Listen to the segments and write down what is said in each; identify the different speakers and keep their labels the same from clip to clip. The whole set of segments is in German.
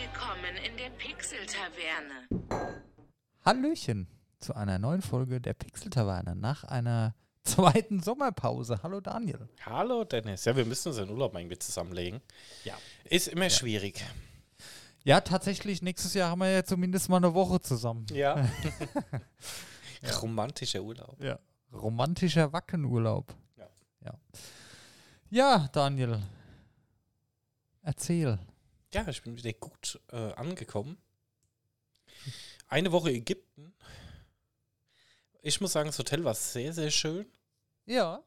Speaker 1: Willkommen in der Pixel-Taverne.
Speaker 2: Hallöchen zu einer neuen Folge der Pixel-Taverne nach einer zweiten Sommerpause. Hallo Daniel.
Speaker 3: Hallo Dennis. Ja, wir müssen uns den Urlaub irgendwie zusammenlegen.
Speaker 2: Ja.
Speaker 3: Ist immer schwierig.
Speaker 2: Ja, tatsächlich, nächstes Jahr haben wir ja zumindest mal eine Woche zusammen.
Speaker 3: Ja. Romantischer Urlaub.
Speaker 2: Ja. Romantischer Wackenurlaub.
Speaker 3: Ja.
Speaker 2: Ja, ja Daniel. Erzähl.
Speaker 3: Ja, ich bin wieder gut äh, angekommen. Eine Woche Ägypten. Ich muss sagen, das Hotel war sehr, sehr schön.
Speaker 2: Ja.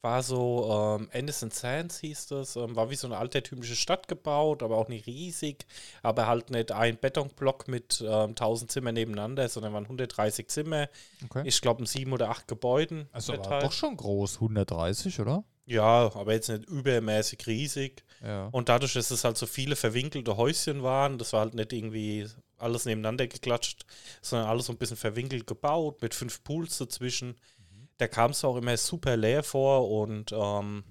Speaker 3: War so, ähm, Anderson Sands hieß das, ähm, war wie so eine altertümliche Stadt gebaut, aber auch nicht riesig, aber halt nicht ein Betonblock mit ähm, 1000 Zimmern nebeneinander, sondern waren 130 Zimmer.
Speaker 2: Okay.
Speaker 3: Ich glaube, in sieben oder acht Gebäuden.
Speaker 2: also war
Speaker 3: verteilt.
Speaker 2: doch schon groß, 130, oder?
Speaker 3: Ja, aber jetzt nicht übermäßig riesig.
Speaker 2: Ja.
Speaker 3: Und dadurch, dass es halt so viele verwinkelte Häuschen waren, das war halt nicht irgendwie alles nebeneinander geklatscht, sondern alles so ein bisschen verwinkelt gebaut, mit fünf Pools dazwischen. Da kam es auch immer super leer vor und ähm,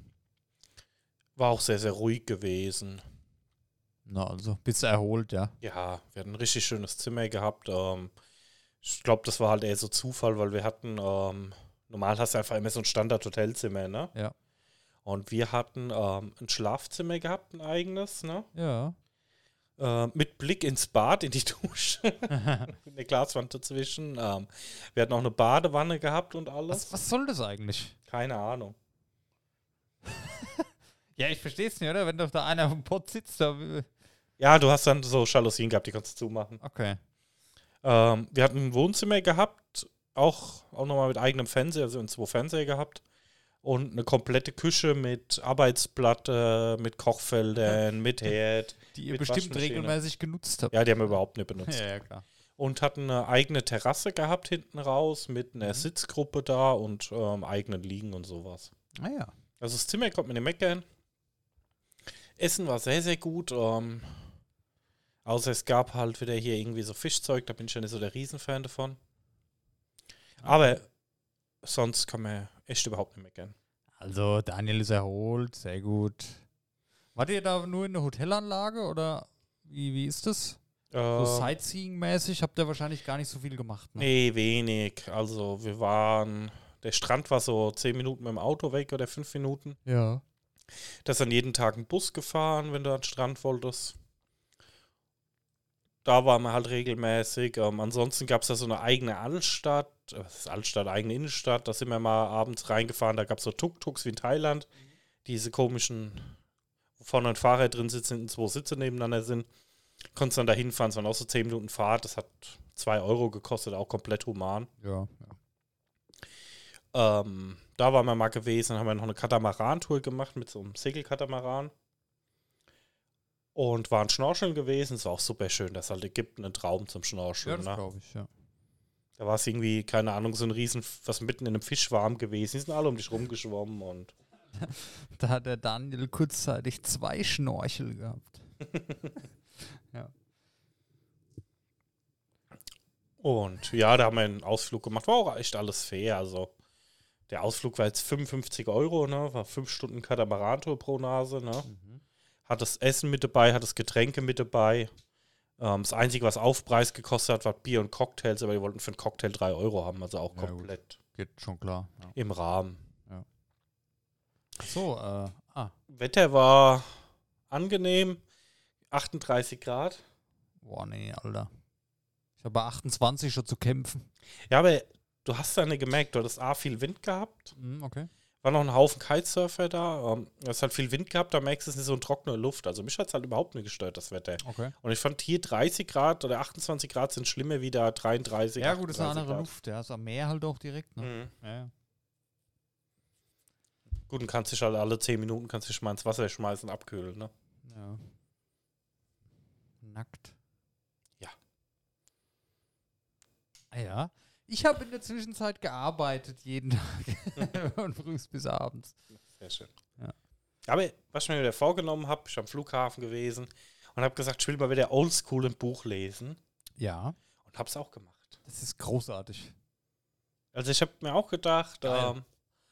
Speaker 3: war auch sehr, sehr ruhig gewesen.
Speaker 2: Na, also, bist erholt, ja.
Speaker 3: Ja, wir hatten ein richtig schönes Zimmer gehabt. Ähm, ich glaube, das war halt eher so Zufall, weil wir hatten, ähm, normal hast du einfach immer so ein Standard-Hotelzimmer, ne?
Speaker 2: Ja.
Speaker 3: Und wir hatten ähm, ein Schlafzimmer gehabt, ein eigenes, ne?
Speaker 2: Ja.
Speaker 3: Äh, mit Blick ins Bad, in die Dusche. mit einer Glaswand dazwischen. Ähm, wir hatten auch eine Badewanne gehabt und alles.
Speaker 2: Was, was soll das eigentlich?
Speaker 3: Keine Ahnung.
Speaker 2: Ja, ich verstehe es nicht, oder? Wenn doch da einer auf dem Pott sitzt, da.
Speaker 3: Ja, du hast dann so Jalousien gehabt, die kannst du zumachen.
Speaker 2: Okay.
Speaker 3: Ähm, wir hatten ein Wohnzimmer gehabt, auch, auch nochmal mit eigenem Fernseher, also zwei Fernseher gehabt. Und eine komplette Küche mit Arbeitsplatte, mit Kochfeldern, mit Herd.
Speaker 2: Die ihr
Speaker 3: Mit
Speaker 2: bestimmt regelmäßig genutzt habt.
Speaker 3: Ja, die haben wir überhaupt nicht benutzt.
Speaker 2: ja, ja, klar.
Speaker 3: Und hatten eine eigene Terrasse gehabt hinten raus mit einer Sitzgruppe da und ähm, eigenen Liegen und sowas.
Speaker 2: Ah ja.
Speaker 3: Also das Zimmer kommt mir nicht meckern. Essen war sehr, sehr gut. Ähm, außer es gab halt wieder hier irgendwie so Fischzeug, da bin ich ja nicht so der Riesenfan davon. Aber sonst kann man echt überhaupt nicht meckern.
Speaker 2: Also, Daniel ist erholt, sehr gut. Wart ihr da nur in der Hotelanlage oder wie, wie ist das? So
Speaker 3: Ähm,
Speaker 2: Sightseeing-mäßig habt ihr wahrscheinlich gar nicht so viel gemacht. Ne?
Speaker 3: nee, wenig. Also wir waren, der Strand war so 10 Minuten mit dem Auto weg oder 5 Minuten.
Speaker 2: Ja.
Speaker 3: Da ist dann jeden Tag ein Bus gefahren, wenn du an den Strand wolltest. Da waren wir halt regelmäßig. Ähm, ansonsten gab es da so eine eigene Altstadt, äh, was ist Altstadt, eigene Innenstadt. Da sind wir mal abends reingefahren. Da gab es so Tuk-Tuks wie in Thailand. Diese komischen, wo vorne ein Fahrer drin sitzt, hinten zwei Sitze nebeneinander sind. Konntest dann da hinfahren. Es waren auch so 10 Minuten Fahrt. Das hat 2 Euro gekostet, auch komplett human.
Speaker 2: Ja.
Speaker 3: Ähm, da waren wir mal gewesen, dann haben wir noch eine Katamaran-Tour gemacht mit so einem Segelkatamaran. Und waren schnorcheln gewesen. Es war auch super schön. Das ist halt Ägypten ein Traum zum
Speaker 2: Ja,
Speaker 3: Schnorcheln.
Speaker 2: das
Speaker 3: ne?
Speaker 2: glaube ich, ja.
Speaker 3: Da war es irgendwie, keine Ahnung, so ein Riesen, was mitten in einem Fischwarm gewesen. Die sind alle um dich rumgeschwommen und
Speaker 2: Da hat der Daniel kurzzeitig zwei Schnorchel gehabt.
Speaker 3: Und ja, da haben wir einen Ausflug gemacht. War auch echt alles fair. Also der Ausflug war jetzt 55 Euro, ne? War fünf Stunden Katamarantour pro Nase, ne? Hat das Essen mit dabei, hat das Getränke mit dabei. Ähm, das Einzige, was Aufpreis gekostet hat, war Bier und Cocktails, aber die wollten für einen Cocktail 3 Euro haben, also auch
Speaker 2: Ja, gut.
Speaker 3: komplett
Speaker 2: Geht schon klar. Ja.
Speaker 3: im Rahmen.
Speaker 2: So, äh, ah,
Speaker 3: Wetter war angenehm, 38 Grad.
Speaker 2: boah, nee, Alter. Ich habe bei 28 schon zu kämpfen.
Speaker 3: Ja, aber du hast ja nicht gemerkt, du hattest A, viel Wind gehabt.
Speaker 2: Hm, okay.
Speaker 3: War noch ein Haufen Kitesurfer da. Ähm, hast halt viel Wind gehabt, da merkst du, es ist so eine trockene Luft. Also mich hat es halt überhaupt nicht gestört, das Wetter.
Speaker 2: Okay.
Speaker 3: Und ich fand hier 30 Grad oder 28 Grad sind schlimmer wie da 33
Speaker 2: Ja, gut, ist eine
Speaker 3: 38
Speaker 2: andere
Speaker 3: Grad.
Speaker 2: Luft. Ja, ist am Meer halt auch direkt, ne?
Speaker 3: Mhm.
Speaker 2: Ja, ja.
Speaker 3: Gut, und kannst dich halt alle 10 Minuten kannst dich mal ins Wasser schmeißen und abkühlen, ne?
Speaker 2: ja. Nackt.
Speaker 3: Ja.
Speaker 2: Ah ja. Ich habe in der Zwischenzeit gearbeitet, jeden Tag. Von früh bis abends.
Speaker 3: Sehr schön.
Speaker 2: Ja.
Speaker 3: Aber was ich mir wieder vorgenommen habe, ich bin am Flughafen gewesen und habe gesagt, ich will mal wieder oldschool ein Buch lesen
Speaker 2: Ja.
Speaker 3: und habe es auch gemacht.
Speaker 2: Das ist großartig.
Speaker 3: Also ich habe mir auch gedacht, ähm,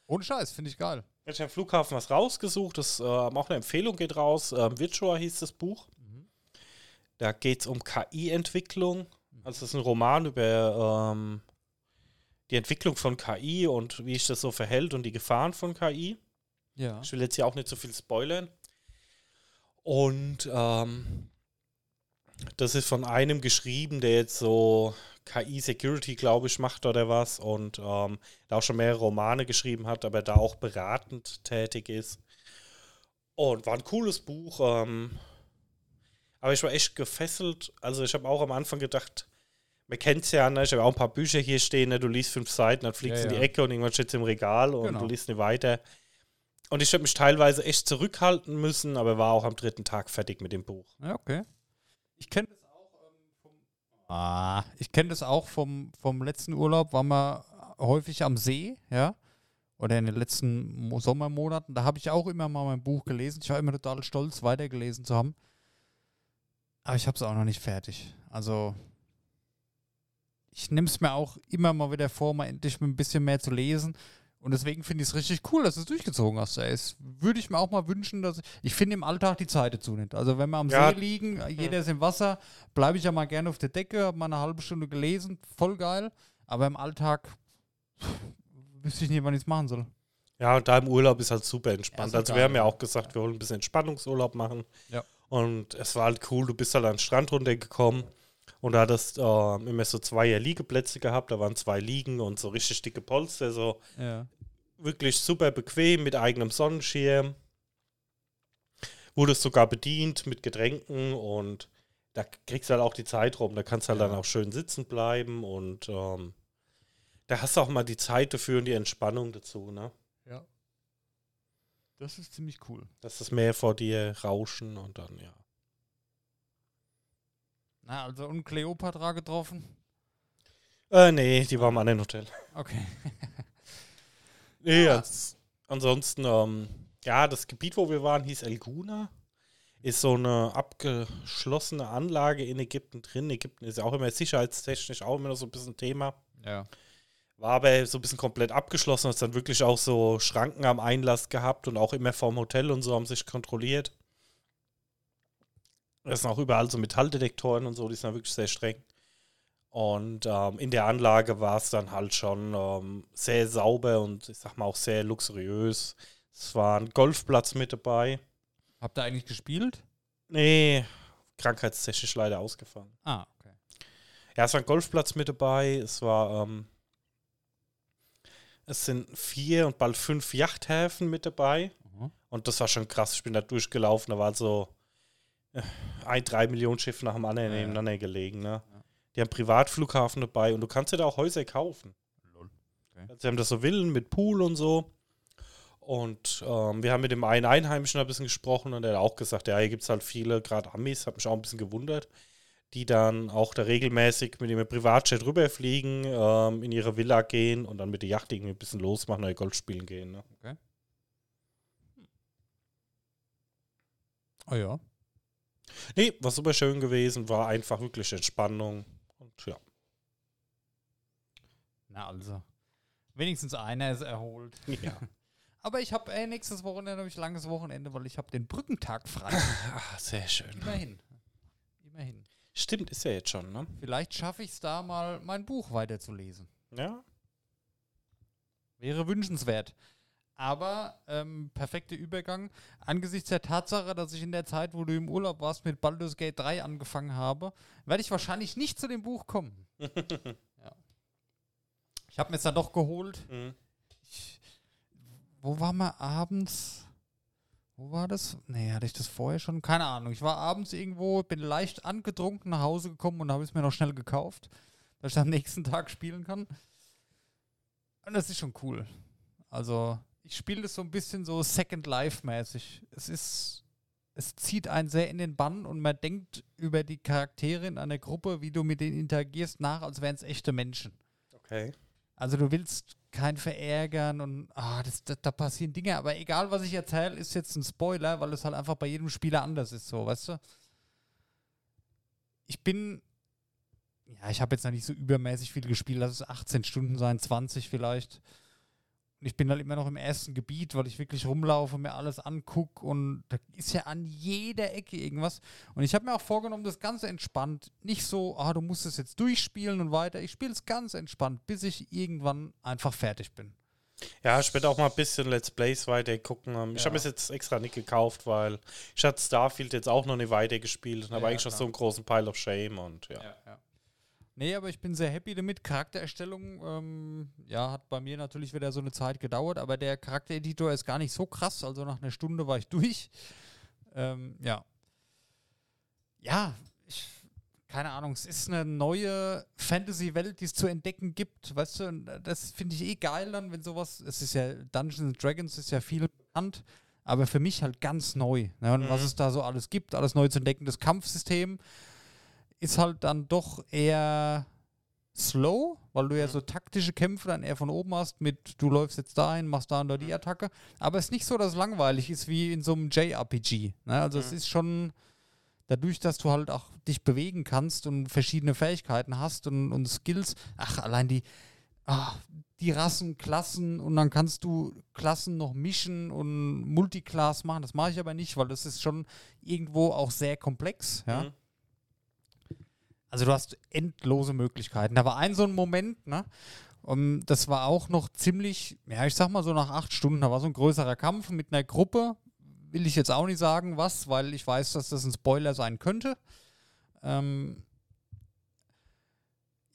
Speaker 2: Ohne Scheiß, finde ich geil.
Speaker 3: ich habe am Flughafen was rausgesucht, das ähm, auch eine Empfehlung geht raus. Ähm, Virtua hieß das Buch.
Speaker 2: Mhm.
Speaker 3: Da geht es um KI-Entwicklung. Also es ist ein Roman über ähm, die Entwicklung von KI und wie sich das so verhält und die Gefahren von KI.
Speaker 2: Ja.
Speaker 3: Ich will jetzt hier auch nicht so viel spoilern. Und ähm, das ist von einem geschrieben, der jetzt so KI-Security, glaube ich, macht oder was und ähm, da auch schon mehrere Romane geschrieben hat, aber da auch beratend tätig ist. Und war ein cooles Buch. Ähm, aber ich war echt gefesselt. Also ich habe auch am Anfang gedacht, man kennt es ja, ne? ich habe auch ein paar Bücher hier stehen, ne? du liest fünf Seiten, dann fliegst du
Speaker 2: Ja,
Speaker 3: in die
Speaker 2: ja.
Speaker 3: Ecke und irgendwann steht es im Regal und
Speaker 2: Genau.
Speaker 3: du liest nicht weiter. Und ich habe mich teilweise echt zurückhalten müssen, aber war auch am dritten Tag fertig mit dem Buch.
Speaker 2: Ja, okay. Ich kenne das auch ähm, vom. Ah, ich kenne das auch vom, vom letzten Urlaub, waren wir häufig am See, ja. Oder in den letzten Mo Sommermonaten. Da habe ich auch immer mal mein Buch gelesen. Ich war immer total stolz, weitergelesen zu haben. Aber ich habe es auch noch nicht fertig. Also, ich nehme es mir auch immer mal wieder vor, mal endlich ein bisschen mehr zu lesen. Und deswegen finde ich es richtig cool, dass du es durchgezogen hast. Es würde ich mir auch mal wünschen, dass ich, ich finde im Alltag die Zeit dazu nicht. Also wenn wir am
Speaker 3: Ja.
Speaker 2: See liegen, jeder ist im Wasser, bleibe ich ja mal gerne auf der Decke, habe mal eine halbe Stunde gelesen, voll geil. Aber im Alltag wüsste ich nicht, wann ich es machen soll.
Speaker 3: Ja, und da im Urlaub ist halt super entspannt.
Speaker 2: Ja,
Speaker 3: also wir haben ja
Speaker 2: ja.
Speaker 3: auch gesagt, wir wollen ein bisschen Entspannungsurlaub machen.
Speaker 2: Ja.
Speaker 3: Und es war halt cool, du bist halt an den Strand runtergekommen und da hattest äh, immer so zwei Liegeplätze gehabt, da waren zwei Liegen und so richtig dicke Polster, so
Speaker 2: Ja.
Speaker 3: wirklich super bequem mit eigenem Sonnenschirm. Wurdest sogar bedient mit Getränken und da kriegst du halt auch die Zeit rum. Da kannst du halt
Speaker 2: Ja.
Speaker 3: dann auch schön sitzen bleiben und ähm, da hast du auch mal die Zeit dafür und die Entspannung dazu, ne?
Speaker 2: ja. Das ist ziemlich cool.
Speaker 3: Dass das Meer vor dir rauschen und dann, ja.
Speaker 2: Na, also und Cleopatra getroffen?
Speaker 3: Äh, nee, die war im anderen Hotel.
Speaker 2: Okay.
Speaker 3: Nee,
Speaker 2: Ah.
Speaker 3: ans- ansonsten, ähm, ja, das Gebiet, wo wir waren, hieß Elguna. Ist so eine abgeschlossene Anlage in Ägypten drin. Ägypten ist ja auch immer sicherheitstechnisch auch immer noch so ein bisschen Thema.
Speaker 2: Ja.
Speaker 3: War aber so ein bisschen komplett abgeschlossen, hat dann wirklich auch so Schranken am Einlass gehabt und auch immer vorm Hotel und so haben sich kontrolliert. Das sind auch überall so Metalldetektoren und so, die sind dann wirklich sehr streng. Und ähm, in der Anlage war es dann halt schon ähm, sehr sauber und ich sag mal auch sehr luxuriös. Es war ein Golfplatz mit dabei.
Speaker 2: Habt ihr eigentlich gespielt?
Speaker 3: Nee, krankheitstechnisch leider ausgefallen.
Speaker 2: Ah, okay.
Speaker 3: Ja, es war ein Golfplatz mit dabei. Es war, ähm, es sind vier und bald fünf Yachthäfen mit dabei.
Speaker 2: Mhm.
Speaker 3: Und das war schon krass. Ich bin da durchgelaufen. Da war so äh, ein, drei Millionen Schiffe nach dem anderen
Speaker 2: Ja, ja.
Speaker 3: nebeneinander gelegen. Ne?
Speaker 2: Ja.
Speaker 3: Die haben Privatflughafen dabei und du kannst dir da auch Häuser kaufen.
Speaker 2: Lol.
Speaker 3: Also, sie haben da so Villen mit Pool und so. Und ähm, wir haben mit dem einen Einheimischen ein bisschen gesprochen und der hat auch gesagt, ja, hier gibt es halt viele, gerade Amis, hat mich auch ein bisschen gewundert, die dann auch da regelmäßig mit ihrem Privatjet rüberfliegen, ähm, in ihre Villa gehen und dann mit der Yacht irgendwie ein bisschen losmachen oder Golf spielen gehen. Ne?
Speaker 2: Oh ja.
Speaker 3: Nee, war super schön gewesen, war einfach wirklich Entspannung. Und ja.
Speaker 2: Na also. Wenigstens einer ist erholt.
Speaker 3: ja.
Speaker 2: Aber ich habe äh, nächstes Wochenende ich langes Wochenende, weil ich habe den Brückentag frei.
Speaker 3: Ah, sehr schön.
Speaker 2: Immerhin. Immerhin.
Speaker 3: Stimmt, ist ja jetzt schon, ne?
Speaker 2: Vielleicht schaffe ich es da mal, mein Buch weiterzulesen.
Speaker 3: Ja.
Speaker 2: Wäre wünschenswert. Aber ähm, perfekter Übergang. Angesichts der Tatsache, dass ich in der Zeit, wo du im Urlaub warst, mit Baldur's Gate 3 angefangen habe, werde ich wahrscheinlich nicht zu dem Buch kommen. ja. Ich habe mir es dann doch geholt.
Speaker 3: Mhm.
Speaker 2: Ich, wo waren wir abends? Wo war das? Nee, hatte ich das vorher schon? Keine Ahnung. Ich war abends irgendwo, bin leicht angetrunken nach Hause gekommen und habe es mir noch schnell gekauft, dass ich am nächsten Tag spielen kann. Und das ist schon cool. Also, ich spiele das so ein bisschen so Second Life-mäßig. Es ist, es zieht einen sehr in den Bann und man denkt über die Charaktere in einer Gruppe, wie du mit denen interagierst, nach, als wären es echte Menschen.
Speaker 3: Okay.
Speaker 2: Also du willst keinen verärgern und ah, das, das, da passieren Dinge, aber egal was ich erzähle, ist jetzt ein Spoiler, weil es halt einfach bei jedem Spieler anders ist, so, weißt du? Ich bin, ja, ich habe jetzt noch nicht so übermäßig viel gespielt, lass es 18 Stunden sein, 20 vielleicht. Ich bin halt immer noch im ersten Gebiet, weil ich wirklich rumlaufe, mir alles angucke und da ist ja an jeder Ecke irgendwas. Und ich habe mir auch vorgenommen, das Ganze entspannt. Nicht so, ah, du musst es jetzt durchspielen und weiter. Ich spiele es ganz entspannt, bis ich irgendwann einfach fertig bin.
Speaker 3: Ja, ich werde auch mal ein bisschen Let's Plays weiter gucken. Ähm, Ich
Speaker 2: Ja.
Speaker 3: habe es jetzt extra nicht gekauft, weil ich hatte Starfield jetzt auch noch nicht weiter gespielt und habe
Speaker 2: Ja,
Speaker 3: eigentlich schon
Speaker 2: klar.
Speaker 3: so einen großen Pile of Shame und ja.
Speaker 2: ja. Nee, aber ich bin sehr happy damit. Charaktererstellung, ähm, ja, hat bei mir natürlich wieder so eine Zeit gedauert, aber der Charaktereditor ist gar nicht so krass. Also nach einer Stunde war ich durch. Ähm, ja. Ja, ich, keine Ahnung, es ist eine neue Fantasy-Welt, die es zu entdecken gibt. Weißt du, das finde ich eh geil dann, wenn sowas, es ist ja, Dungeons and Dragons ist ja viel bekannt, aber für mich halt ganz neu. Ne? Und was
Speaker 3: Mhm.
Speaker 2: es da so alles gibt, alles neu zu entdecken. Das Kampfsystem ist halt dann doch eher slow, weil du ja
Speaker 3: Mhm.
Speaker 2: so taktische Kämpfe dann eher von oben hast mit, du läufst jetzt dahin, machst da und da die Attacke. Aber es ist nicht so, dass es langweilig ist wie in so einem JRPG. Ne? Also es
Speaker 3: Mhm.
Speaker 2: ist schon dadurch, dass du halt auch dich bewegen kannst und verschiedene Fähigkeiten hast und, und Skills. Ach, allein die, ah, die Rassen, Klassen und dann kannst du Klassen noch mischen und Multiclass machen. Das mache ich aber nicht, weil das ist schon irgendwo auch sehr komplex. Ja?
Speaker 3: Mhm.
Speaker 2: Also du hast endlose Möglichkeiten. Da war ein so ein Moment, ne? Und das war auch noch ziemlich, ja, ich sag mal so nach acht Stunden, da war so ein größerer Kampf mit einer Gruppe. Will ich jetzt auch nicht sagen, was, weil ich weiß, dass das ein Spoiler sein könnte. Ähm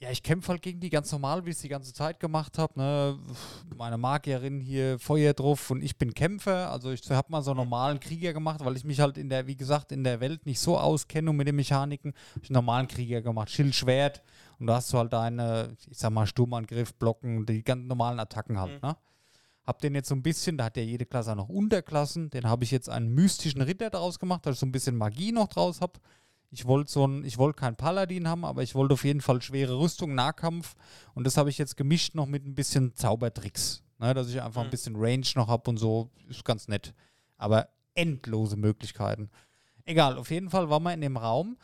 Speaker 2: ja, ich kämpfe halt gegen die ganz normal, wie ich es die ganze Zeit gemacht habe. Ne? Meine Magierin hier Feuer drauf und ich bin Kämpfer. Also ich habe mal so einen normalen Krieger gemacht, weil ich mich halt in der, wie gesagt, in der Welt nicht so auskenne und mit den Mechaniken. Hab ich einen normalen Krieger gemacht, Schild, Schwert und da hast du halt deine, ich sag mal, Sturmangriff, Blocken, die ganz normalen Attacken halt. Ne? Hab den jetzt so ein bisschen, da hat ja jede Klasse auch noch Unterklassen. Den habe ich jetzt einen mystischen Ritter daraus gemacht, dass ich so ein bisschen Magie noch draus habe. Ich wollte so ein, ich wollte keinen Paladin haben, aber ich wollte auf jeden Fall schwere Rüstung, Nahkampf. Und das habe ich jetzt gemischt noch mit ein bisschen Zaubertricks. Ne, dass ich einfach ein
Speaker 3: Mhm.
Speaker 2: bisschen Range noch habe und so. Ist ganz nett. Aber endlose Möglichkeiten. Egal, auf jeden Fall waren wir in dem Raum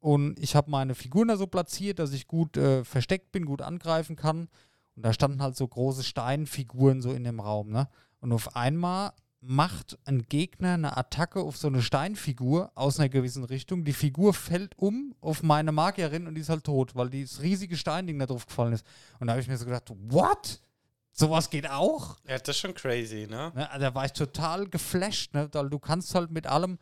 Speaker 2: und ich habe meine Figuren da so platziert, dass ich gut äh, versteckt bin, gut angreifen kann. Und da standen halt so große Steinfiguren so in dem Raum. Ne? Und auf einmal macht ein Gegner eine Attacke auf so eine Steinfigur aus einer gewissen Richtung. Die Figur fällt um auf meine Magierin und die ist halt tot, weil dieses riesige Steinding da drauf gefallen ist. Und da habe ich mir so gedacht, what? Sowas geht auch?
Speaker 3: Ja, das ist schon crazy, ne?
Speaker 2: Ne? Also da war ich total geflasht, ne? weil du kannst halt mit allem,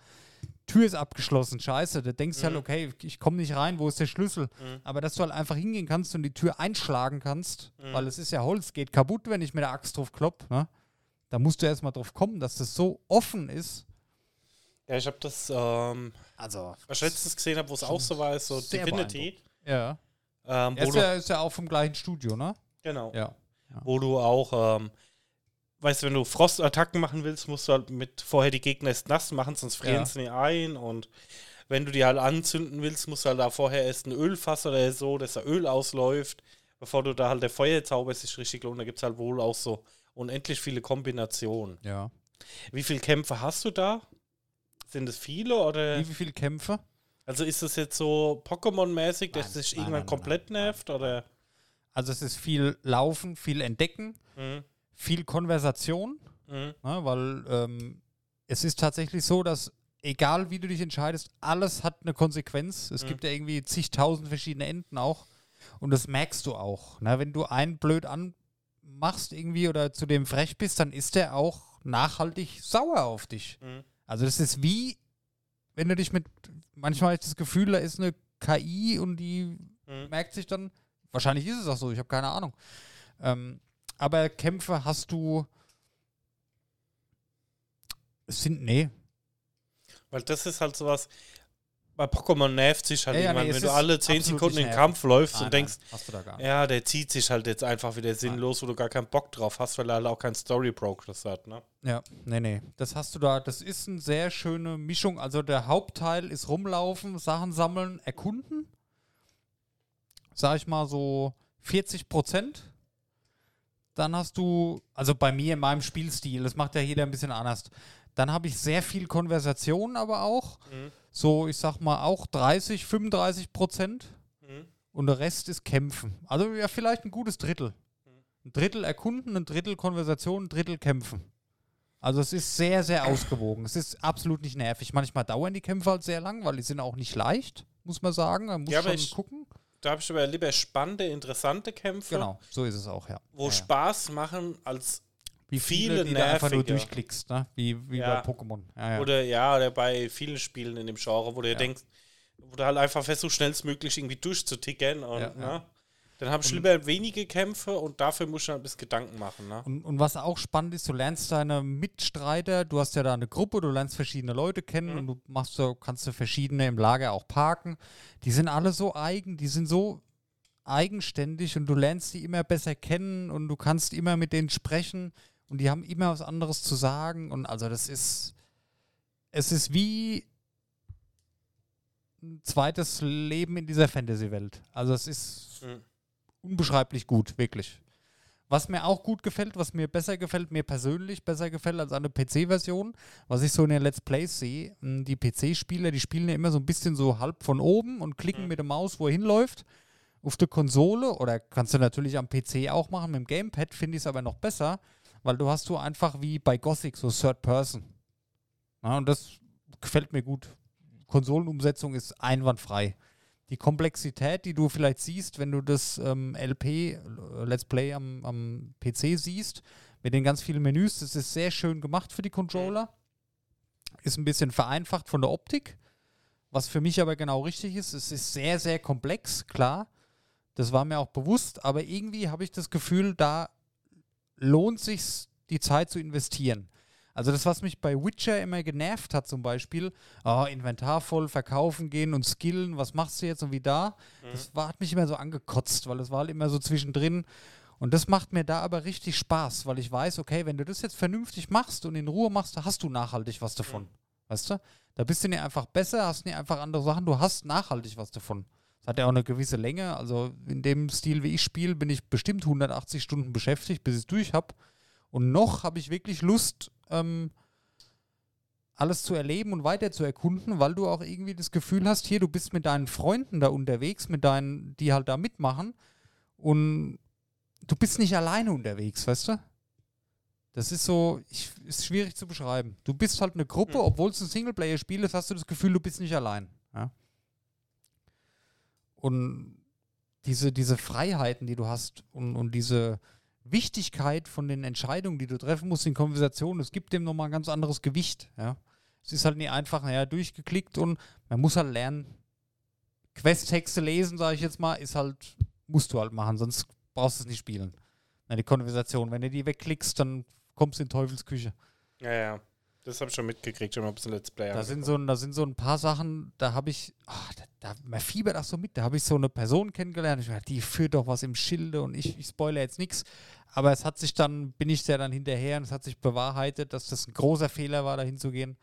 Speaker 2: Tür ist abgeschlossen, scheiße, da denkst du halt,
Speaker 3: Mhm.
Speaker 2: okay, ich komme nicht rein, wo ist der Schlüssel?
Speaker 3: Mhm.
Speaker 2: Aber dass du halt einfach hingehen kannst und die Tür einschlagen kannst,
Speaker 3: Mhm.
Speaker 2: weil es ist ja Holz, geht kaputt, wenn ich mit der Axt drauf klopp, ne? Da musst du erstmal drauf kommen, dass das so offen ist.
Speaker 3: Ja, ich habe das, ähm,
Speaker 2: Also,
Speaker 3: was ich letztens gesehen habe, wo es auch so war, ist so Divinity.
Speaker 2: ja.
Speaker 3: Ähm, wo
Speaker 2: ist ja, ist ja auch vom gleichen Studio, ne?
Speaker 3: genau.
Speaker 2: Ja.
Speaker 3: Wo du auch, ähm, weißt du, wenn du Frostattacken machen willst, musst du halt mit vorher die Gegner erst nass machen, sonst frieren
Speaker 2: Ja.
Speaker 3: sie nicht ein. Und wenn du die halt anzünden willst, musst du halt da vorher erst ein Ölfass oder so, dass da Öl ausläuft, bevor du da halt der Feuerzauber sich richtig lohnt. Da gibt es halt wohl auch so unendlich viele Kombinationen.
Speaker 2: Ja.
Speaker 3: Wie viele Kämpfe hast du da? Sind es viele oder?
Speaker 2: Wie, viele Kämpfe?
Speaker 3: Also ist das jetzt so Pokémon-mäßig, dass
Speaker 2: Nein,
Speaker 3: dich
Speaker 2: nein,
Speaker 3: irgendwann
Speaker 2: nein,
Speaker 3: komplett
Speaker 2: nein,
Speaker 3: nervt? Oder?
Speaker 2: Also es ist viel Laufen, viel Entdecken,
Speaker 3: Mhm.
Speaker 2: viel Konversation,
Speaker 3: Mhm.
Speaker 2: ne? weil ähm, es ist tatsächlich so, dass egal wie du dich entscheidest, alles hat eine Konsequenz. Es
Speaker 3: Mhm.
Speaker 2: gibt ja irgendwie zigtausend verschiedene Enden auch. Und das merkst du auch. Ne? Wenn du einen blöd anmachst irgendwie oder zu dem frech bist, dann ist der auch nachhaltig sauer auf dich.
Speaker 3: Mhm.
Speaker 2: Also das ist wie, wenn du dich mit, manchmal habe ich das Gefühl, da ist eine KI und die
Speaker 3: Mhm.
Speaker 2: merkt sich dann, wahrscheinlich ist es auch so, ich habe keine Ahnung. Ähm, aber Kämpfe hast du, es sind, nee,
Speaker 3: Weil das ist halt sowas, bei Pokémon nervt sich halt
Speaker 2: Ja,
Speaker 3: irgendwann,
Speaker 2: nee,
Speaker 3: wenn du alle 10
Speaker 2: absolut
Speaker 3: Sekunden in den. Kampf läufst
Speaker 2: nein,
Speaker 3: und denkst,
Speaker 2: nein,
Speaker 3: ja, der zieht sich halt jetzt einfach wieder sinnlos, wo du gar keinen Bock drauf hast, weil er halt auch kein Story-Progress hat, ne?
Speaker 2: Ja, nee, nee. Das hast du da. Das ist eine sehr schöne Mischung. Also der Hauptteil ist rumlaufen, Sachen sammeln, erkunden. Sag ich mal so 40 Prozent. Dann hast du, also bei mir in meinem Spielstil, das macht ja jeder ein bisschen anders. Dann habe ich sehr viel Konversation, aber auch.
Speaker 3: Mhm.
Speaker 2: So, ich sag mal auch 30, 35 Prozent.
Speaker 3: Mhm.
Speaker 2: Und der Rest ist Kämpfen. Also ja, vielleicht ein gutes Drittel. ein Drittel erkunden, ein Drittel Konversation, ein Drittel kämpfen. Also es ist sehr, sehr ausgewogen. Es ist absolut nicht nervig. Manchmal dauern die Kämpfe halt sehr lang, weil die sind auch nicht leicht, muss man sagen. Man muss
Speaker 3: Ja,
Speaker 2: schon
Speaker 3: ich-
Speaker 2: gucken.
Speaker 3: Da habe ich aber lieber spannende, interessante Kämpfe,
Speaker 2: Genau, so ist es auch, ja.
Speaker 3: wo
Speaker 2: ja.
Speaker 3: Spaß machen, als
Speaker 2: Wie
Speaker 3: viele
Speaker 2: viele, die du einfach nur durchklickst, ne? Wie, wie
Speaker 3: Ja.
Speaker 2: bei Pokémon. Ja, ja.
Speaker 3: oder ja, oder bei vielen Spielen in dem Genre, wo du
Speaker 2: Ja.
Speaker 3: denkst, wo du halt einfach versuchst, schnellstmöglich irgendwie durchzutickern und ne? Dann habe ich lieber wenige Kämpfe und dafür muss ich halt ein bisschen Gedanken machen. Ne?
Speaker 2: Und, und was auch spannend ist, du lernst deine Mitstreiter, du hast ja da eine Gruppe, du lernst verschiedene Leute kennen
Speaker 3: Mhm.
Speaker 2: und du machst so, kannst du verschiedene im Lager auch parken. Die sind alle so eigen, die sind so eigenständig und du lernst die immer besser kennen und du kannst immer mit denen sprechen und die haben immer was anderes zu sagen und also das ist, es ist wie ein zweites Leben in dieser Fantasy-Welt. Also es ist
Speaker 3: Mhm.
Speaker 2: unbeschreiblich gut, wirklich. Was mir auch gut gefällt, was mir besser gefällt, mir persönlich besser gefällt als eine PC-Version, was ich so in den Let's Plays sehe, mh, die PC-Spieler, die spielen ja immer so ein bisschen so halb von oben und klicken
Speaker 3: Mhm.
Speaker 2: mit der Maus, wo er hinläuft. Auf der Konsole, oder kannst du natürlich am PC auch machen, mit dem Gamepad finde ich es aber noch besser, weil du hast du einfach wie bei Gothic so Third Person. Ja, und das gefällt mir gut. Konsolenumsetzung ist einwandfrei die Komplexität, die du vielleicht siehst, wenn du das ähm, LP, äh, Let's Play am, am PC siehst, mit den ganz vielen Menüs, das ist sehr schön gemacht für die Controller. Ist ein bisschen vereinfacht von der Optik, was für mich aber genau richtig ist. Es ist sehr, sehr komplex, klar. Das war mir auch bewusst, aber irgendwie habe ich das Gefühl, da lohnt sich die Zeit zu investieren. Also das, was mich bei Witcher immer genervt hat zum Beispiel, oh, Inventar voll, verkaufen gehen und skillen, was machst du jetzt und wie da, das war, hat mich immer so angekotzt, weil es war halt immer so zwischendrin. Und das macht mir da aber richtig Spaß, weil ich weiß, okay, wenn du das jetzt vernünftig machst und in Ruhe machst, da hast du nachhaltig was davon. Weißt du? Da bist du nicht einfach besser, hast nicht einfach andere Sachen, du hast nachhaltig was davon. Das hat ja auch eine gewisse Länge. Also in dem Stil, wie ich spiele, bin ich bestimmt 180 Stunden beschäftigt, bis ich es durch habe. Und noch habe ich wirklich Lust, ähm, alles zu erleben und weiter zu erkunden, weil du auch irgendwie das Gefühl hast, hier, du bist mit deinen Freunden da unterwegs, mit deinen, die halt da mitmachen und du bist nicht alleine unterwegs, weißt du? Das ist so, ich, ist schwierig zu beschreiben. Du bist halt eine Gruppe,
Speaker 3: Mhm.
Speaker 2: obwohl es ein Singleplayer-Spiel ist, hast du das Gefühl, du bist nicht allein. Ja? Und diese, diese Freiheiten, die du hast und, und diese Wichtigkeit von den Entscheidungen, die du treffen musst in Konversationen, es gibt dem nochmal ein ganz anderes Gewicht. Ja? Es ist halt nicht einfach, naja, durchgeklickt und man muss halt lernen. Questtexte lesen, sage ich jetzt mal, ist halt, musst du halt machen, sonst brauchst du es nicht spielen. Die Konversation, wenn du die wegklickst, dann kommst du in Teufelsküche.
Speaker 3: Ja, ja. Das habe ich schon mitgekriegt, schon mal ein bisschen Let's Play.
Speaker 2: Da sind, so, ein- da sind so ein paar Sachen, da habe ich, ah, da, da, man fiebert das so mit. Da habe ich so eine Person kennengelernt. Ich dachte, die führt doch was im Schilde und ich, ich spoilere jetzt nichts. Aber es hat sich dann, bin ich der dann hinterher und es hat sich bewahrheitet, dass das ein großer Fehler war, da hinzugehen.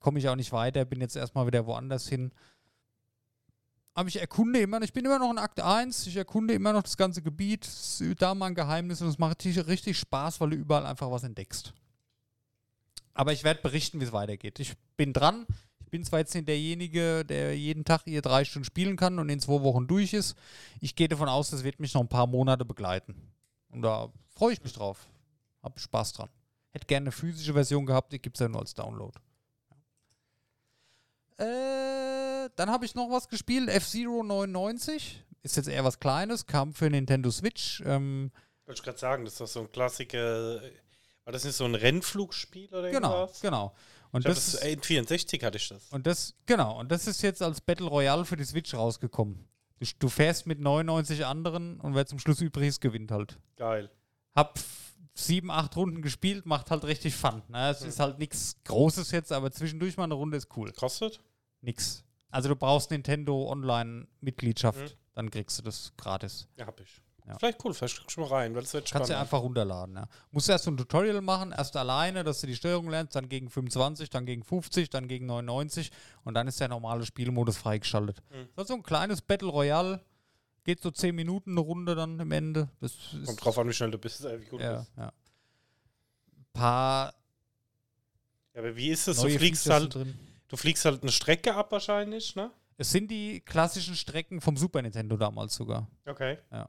Speaker 2: Komme ich auch nicht weiter, bin jetzt erstmal wieder woanders hin. Aber ich erkunde immer, ich bin immer noch in Akt 1, ich erkunde immer noch das ganze Gebiet, da mal ein Geheimnis und es macht richtig Spaß, weil du überall einfach was entdeckst. Aber ich werde berichten, wie es weitergeht. Ich bin dran. Ich bin zwar jetzt nicht derjenige, der jeden Tag hier drei Stunden spielen kann und in zwei Wochen durch ist. Ich gehe davon aus, das wird mich noch ein paar Monate begleiten. Und da freue ich mich drauf. Hab Spaß dran. Hätte gerne eine physische Version gehabt, die gibt es ja nur als Download. Äh, dann habe ich noch was gespielt. F-Zero 99. Ist jetzt eher was Kleines, kam für Nintendo Switch. Ähm,
Speaker 3: Wollte ich gerade sagen, das ist doch so ein Klassiker. War das nicht so ein Rennflugspiel oder
Speaker 2: genau,
Speaker 3: irgendwas?
Speaker 2: genau. Und
Speaker 3: Ich hab
Speaker 2: das,
Speaker 3: das, in 64 hatte ich das.
Speaker 2: Und das, genau, und das ist jetzt als Battle Royale für die Switch rausgekommen. Du, du fährst mit 99 anderen und wer zum Schluss übrig ist, gewinnt halt.
Speaker 3: Geil.
Speaker 2: Hab sieben, acht Runden gespielt, macht halt richtig Fun. Ne? Es
Speaker 3: Hm.
Speaker 2: ist halt nichts Großes jetzt, aber zwischendurch mal eine Runde ist cool.
Speaker 3: Kostet?
Speaker 2: Nix. Also du brauchst Nintendo Online-Mitgliedschaft,
Speaker 3: Mhm.
Speaker 2: dann kriegst du das gratis.
Speaker 3: Ja, hab ich.
Speaker 2: Ja.
Speaker 3: Vielleicht cool, vielleicht guck schon mal rein, weil das wird spannend.
Speaker 2: Kannst du einfach runterladen. Ja. Musst erst so ein Tutorial machen, erst alleine, dass du die Steuerung lernst, dann gegen 25, dann gegen 50, dann gegen 99 und dann ist der normale Spielmodus freigeschaltet.
Speaker 3: Mhm.
Speaker 2: Das ist so ein kleines Battle Royale. Geht so 10 Minuten eine Runde dann am Ende. Das ist,
Speaker 3: Kommt drauf an, wie schnell du bist, wie gut du
Speaker 2: Ja,
Speaker 3: bist.
Speaker 2: ja. Paar
Speaker 3: Ja, aber wie ist es? Du fliegst, halt,
Speaker 2: drin.
Speaker 3: du fliegst halt eine Strecke ab wahrscheinlich, ne?
Speaker 2: Es sind die klassischen Strecken vom Super Nintendo damals sogar.
Speaker 3: Okay.
Speaker 2: Ja.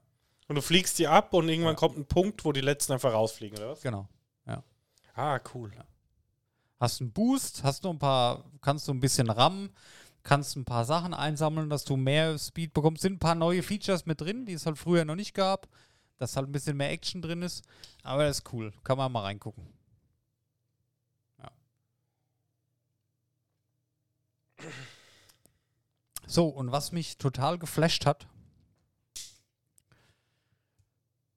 Speaker 3: Und du fliegst die ab und irgendwann
Speaker 2: Ja.
Speaker 3: kommt ein Punkt, wo die letzten einfach rausfliegen, oder was?
Speaker 2: Genau.
Speaker 3: Ah, cool.
Speaker 2: Hast einen Boost, hast noch ein paar, kannst du ein bisschen rammen, kannst ein paar Sachen einsammeln, dass du mehr Speed bekommst. Sind ein paar neue Features mit drin, die es halt früher noch nicht gab, dass halt ein bisschen mehr Action drin ist. Aber das ist cool. Kann man mal reingucken. Ja. So, und was mich total geflasht hat,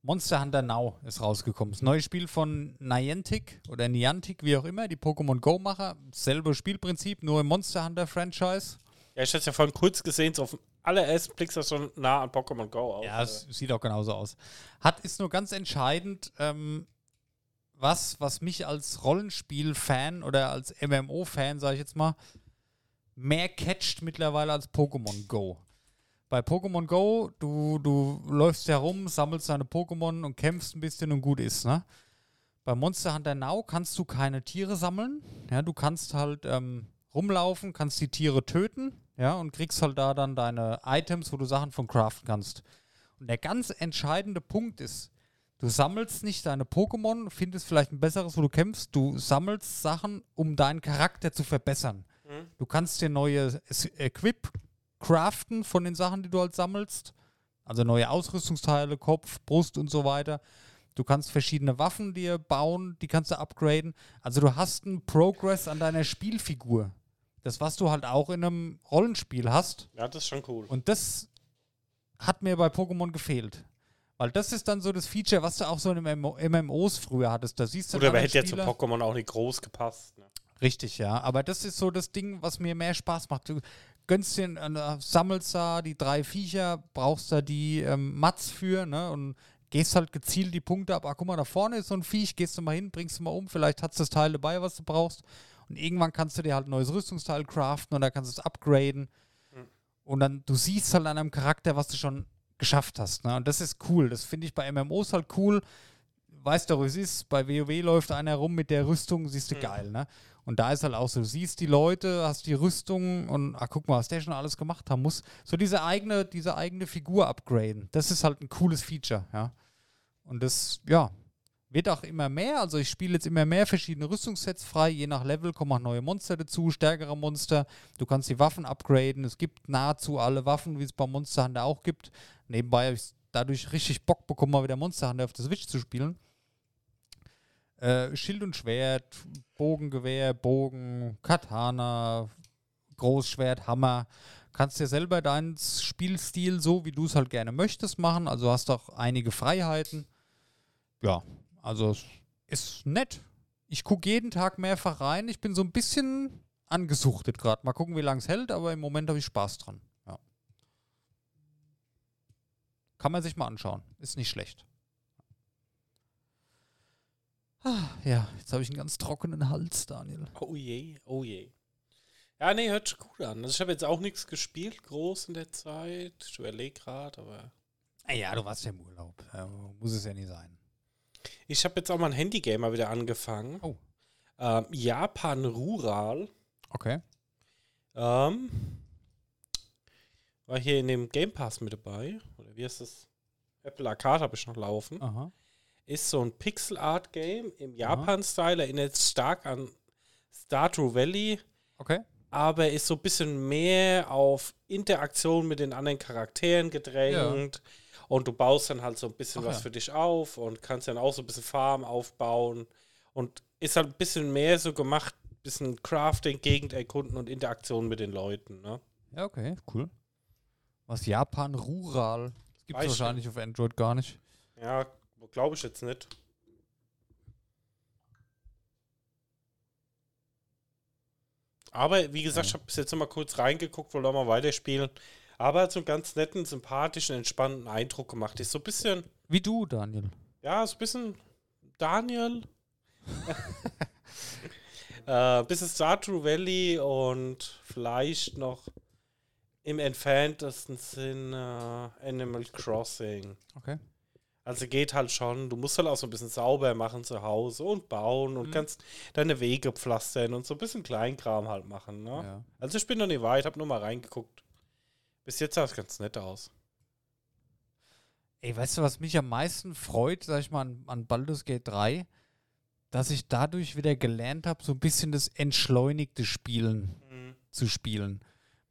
Speaker 2: Monster Hunter Now ist rausgekommen. Das neue Spiel von Niantic oder Niantic, wie auch immer, die Pokémon Go-Macher. Selbe Spielprinzip, nur im Monster Hunter Franchise.
Speaker 3: Ja, ich hatte es ja vorhin kurz gesehen, so auf den allerersten Blick sah es schon nah an Pokémon Go aus.
Speaker 2: Ja, es sieht auch genauso aus. Hat ist nur ganz entscheidend, ähm, was, was mich als Rollenspiel-Fan oder als MMO-Fan, sage ich jetzt mal, mehr catcht mittlerweile als Pokémon Go. Bei Pokémon Go, du, du läufst herum, sammelst deine Pokémon und kämpfst ein bisschen und gut ist, ne? Bei Monster Hunter Now kannst du keine Tiere sammeln. Ja, du kannst halt ähm, rumlaufen, kannst die Tiere töten, ja, und kriegst halt da dann deine Items, wo du Sachen von craften kannst. Und der ganz entscheidende Punkt ist, du sammelst nicht deine Pokémon, findest vielleicht ein besseres, wo du kämpfst, du sammelst Sachen, um deinen Charakter zu verbessern.
Speaker 3: Mhm.
Speaker 2: Du kannst dir neue Equip craften von den Sachen, die du halt sammelst. Also neue Ausrüstungsteile, Kopf, Brust und so weiter. Du kannst verschiedene Waffen dir bauen, die kannst du upgraden. Also du hast einen Progress an deiner Spielfigur. Das, was du halt auch in einem Rollenspiel hast.
Speaker 3: Ja, das ist schon cool.
Speaker 2: Und das hat mir bei Pokémon gefehlt. Weil das ist dann so das Feature, was du auch so in MMO MMOs früher hattest. Da siehst du
Speaker 3: Oder
Speaker 2: einen
Speaker 3: hätte jetzt zu
Speaker 2: Spieler-
Speaker 3: Pokémon auch nicht groß gepasst. Ne?
Speaker 2: Richtig, ja. Aber das ist so das Ding, was mir mehr Spaß macht. Du gönnst dir, äh, sammelst da die drei Viecher, brauchst da die ähm, Mats für, ne? Und gehst halt gezielt die Punkte ab. Ah, guck mal, da vorne ist so ein Viech, gehst du mal hin, bringst du mal um, vielleicht hast du das Teil dabei, was du brauchst. Und irgendwann kannst du dir halt ein neues Rüstungsteil craften oder kannst es upgraden.
Speaker 3: Mhm.
Speaker 2: Und dann, du siehst halt an einem Charakter, was du schon geschafft hast. Ne? Und das ist cool. Das finde ich bei MMOs halt cool. Weißt du, wie es ist, bei WoW läuft einer rum mit der Rüstung, siehst du
Speaker 3: Mhm.
Speaker 2: geil, ne? Und da ist halt auch so, du siehst die Leute, hast die Rüstung und ach, guck mal, was der schon alles gemacht haben muss. So diese eigene, diese eigene Figur upgraden. Das ist halt ein cooles Feature, ja. Und das, ja, wird auch immer mehr. Also ich spiele jetzt immer mehr verschiedene Rüstungssets frei. Je nach Level kommen auch neue Monster dazu, stärkere Monster. Du kannst die Waffen upgraden. Es gibt nahezu alle Waffen, wie es bei Monster Hunter auch gibt. Nebenbei habe ich dadurch richtig Bock bekommen, mal wieder Monster Hunter auf der Switch zu spielen. Äh, Schild und Schwert, Bogengewehr, Bogen, Katana, Großschwert, Hammer. Kannst dir selber deinen Spielstil so, wie du es halt gerne möchtest, machen. Also hast auch einige Freiheiten. Ja, also ist nett. Ich gucke jeden Tag mehrfach rein. Ich bin so ein bisschen angesuchtet gerade. Mal gucken, wie lange es hält, aber im Moment habe ich Spaß dran. Ja. Kann man sich mal anschauen. Ist nicht schlecht. Ah, ja, jetzt habe ich einen ganz trockenen Hals, Daniel.
Speaker 3: Oh je, oh je. Ja, nee, hört sich gut an. Also ich habe jetzt auch nichts gespielt, groß in der Zeit. Ich überlege gerade, aber.
Speaker 2: Ah Ja, du warst ja im Urlaub. Ja, muss es ja nicht sein.
Speaker 3: Ich habe jetzt auch mal ein Handygame mal wieder angefangen.
Speaker 2: Oh.
Speaker 3: Ähm, Japan Rural.
Speaker 2: Okay.
Speaker 3: Ähm, war hier in dem Game Pass mit dabei. Oder wie heißt das? Apple Arcade habe ich noch laufen.
Speaker 2: Aha.
Speaker 3: Ist so ein Pixel Art Game im Japan-Style. Erinnert stark an Stardew Valley.
Speaker 2: Okay.
Speaker 3: aber ist so ein bisschen mehr auf Interaktion mit den anderen Charakteren gedrängt. Und du baust dann halt so ein bisschen
Speaker 2: Ach
Speaker 3: was
Speaker 2: ja.
Speaker 3: für dich auf und kannst dann auch so ein bisschen Farm aufbauen. Und ist halt ein bisschen mehr so gemacht, ein bisschen Crafting, Gegend erkunden und Interaktion mit den Leuten. Ne?
Speaker 2: Ja, okay, cool. Was Japan Rural? Das gibt es wahrscheinlich auf Android gar nicht.
Speaker 3: Ja, glaube ich jetzt nicht. Aber wie gesagt, ich habe bis jetzt noch mal kurz reingeguckt, wollte mal weiterspielen. Aber hat so einen ganz netten, sympathischen, entspannten Eindruck gemacht. Ist so ein bisschen,
Speaker 2: Wie du, Daniel.
Speaker 3: ja, so ein bisschen Daniel. äh, bisschen Stardew Valley und vielleicht noch im entferntesten Sinn äh, Animal Crossing.
Speaker 2: Okay.
Speaker 3: Also geht halt schon, du musst halt auch so ein bisschen sauber machen zu Hause und bauen und
Speaker 2: Mhm.
Speaker 3: kannst deine Wege pflastern und so ein bisschen Kleinkram halt machen. Ne?
Speaker 2: Ja.
Speaker 3: Also ich bin noch nicht weit, hab nur mal reingeguckt. Bis jetzt sah es ganz nett aus.
Speaker 2: Ey, weißt du, was mich am meisten freut, sag ich mal, an, an Baldur's Gate 3? Dass ich dadurch wieder gelernt habe, so ein bisschen das entschleunigte Spielen
Speaker 3: Mhm.
Speaker 2: zu spielen.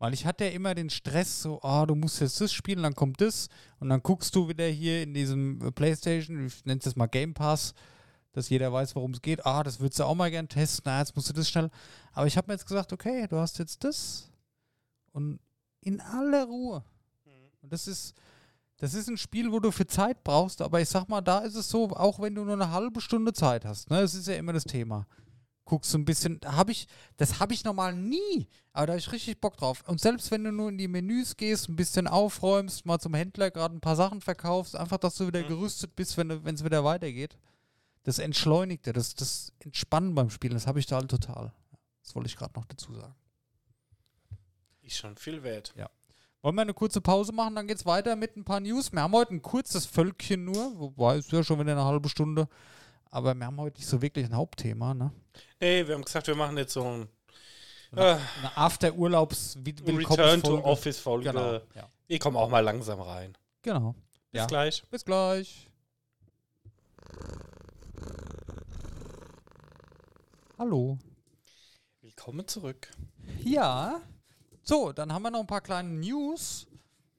Speaker 2: Weil ich hatte ja immer den Stress, so, ah, du musst jetzt das spielen, dann kommt das und dann guckst du wieder hier in diesem äh, Playstation, ich nenne es jetzt mal Game Pass, dass jeder weiß, worum es geht. Ah, das würdest du auch mal gern testen, na, jetzt musst du das schnell. Aber ich habe mir jetzt gesagt, okay, du hast jetzt das und in aller Ruhe. Und das ist, das ist ein Spiel, wo du für Zeit brauchst, aber ich sag mal, da ist es so, auch wenn du nur eine halbe Stunde Zeit hast, ne, das ist ja immer das Thema. Guckst du ein bisschen, habe ich, das habe ich normal nie, aber da habe ich richtig Bock drauf. Und selbst wenn du nur in die Menüs gehst, ein bisschen aufräumst, mal zum Händler gerade ein paar Sachen verkaufst, einfach, dass du wieder
Speaker 3: Mhm.
Speaker 2: gerüstet bist, wenn es wieder weitergeht. Das Entschleunigte, das, das Entspannen beim Spielen, das habe ich da halt total. Das wollte ich gerade noch dazu sagen.
Speaker 3: Ist schon viel wert.
Speaker 2: Wollen wir eine kurze Pause machen, dann geht's weiter mit ein paar News. Wir haben heute ein kurzes Völkchen nur, wobei es ja schon wieder eine halbe Stunde. Aber wir haben heute nicht so wirklich ein Hauptthema, ne?
Speaker 3: Nee, wir haben gesagt, wir machen jetzt so ein
Speaker 2: Eine,
Speaker 3: äh,
Speaker 2: eine After-Urlaubs
Speaker 3: Return to Office Folge.
Speaker 2: Genau. Ja.
Speaker 3: Ich komme auch mal langsam rein.
Speaker 2: genau.
Speaker 3: Bis
Speaker 2: Ja.
Speaker 3: gleich.
Speaker 2: Bis gleich. Hallo.
Speaker 3: Willkommen zurück.
Speaker 2: Ja. So, dann haben wir noch ein paar kleine News.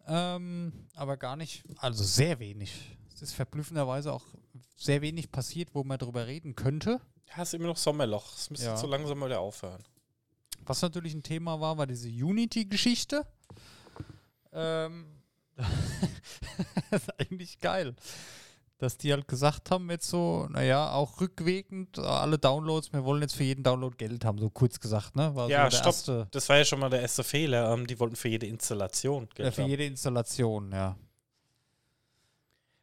Speaker 2: Ähm, aber gar nicht, also sehr wenig. Es ist verblüffenderweise auch sehr wenig passiert, wo man drüber reden könnte.
Speaker 3: Ja, ist immer noch Sommerloch. Es müsste
Speaker 2: Ja.
Speaker 3: so langsam mal wieder aufhören.
Speaker 2: Was natürlich ein Thema war, war diese Unity-Geschichte. Ähm, das ist eigentlich geil. Dass die halt gesagt haben, jetzt so, naja, auch rückwirkend, äh, alle Downloads, wir wollen jetzt für jeden Download Geld haben, so kurz gesagt, ne? War
Speaker 3: Ja,
Speaker 2: so
Speaker 3: stopp.
Speaker 2: erste,
Speaker 3: Das war ja schon mal der erste Fehler. Ähm, die wollten für jede Installation
Speaker 2: ja,
Speaker 3: Geld
Speaker 2: für
Speaker 3: haben.
Speaker 2: jede Installation, ja.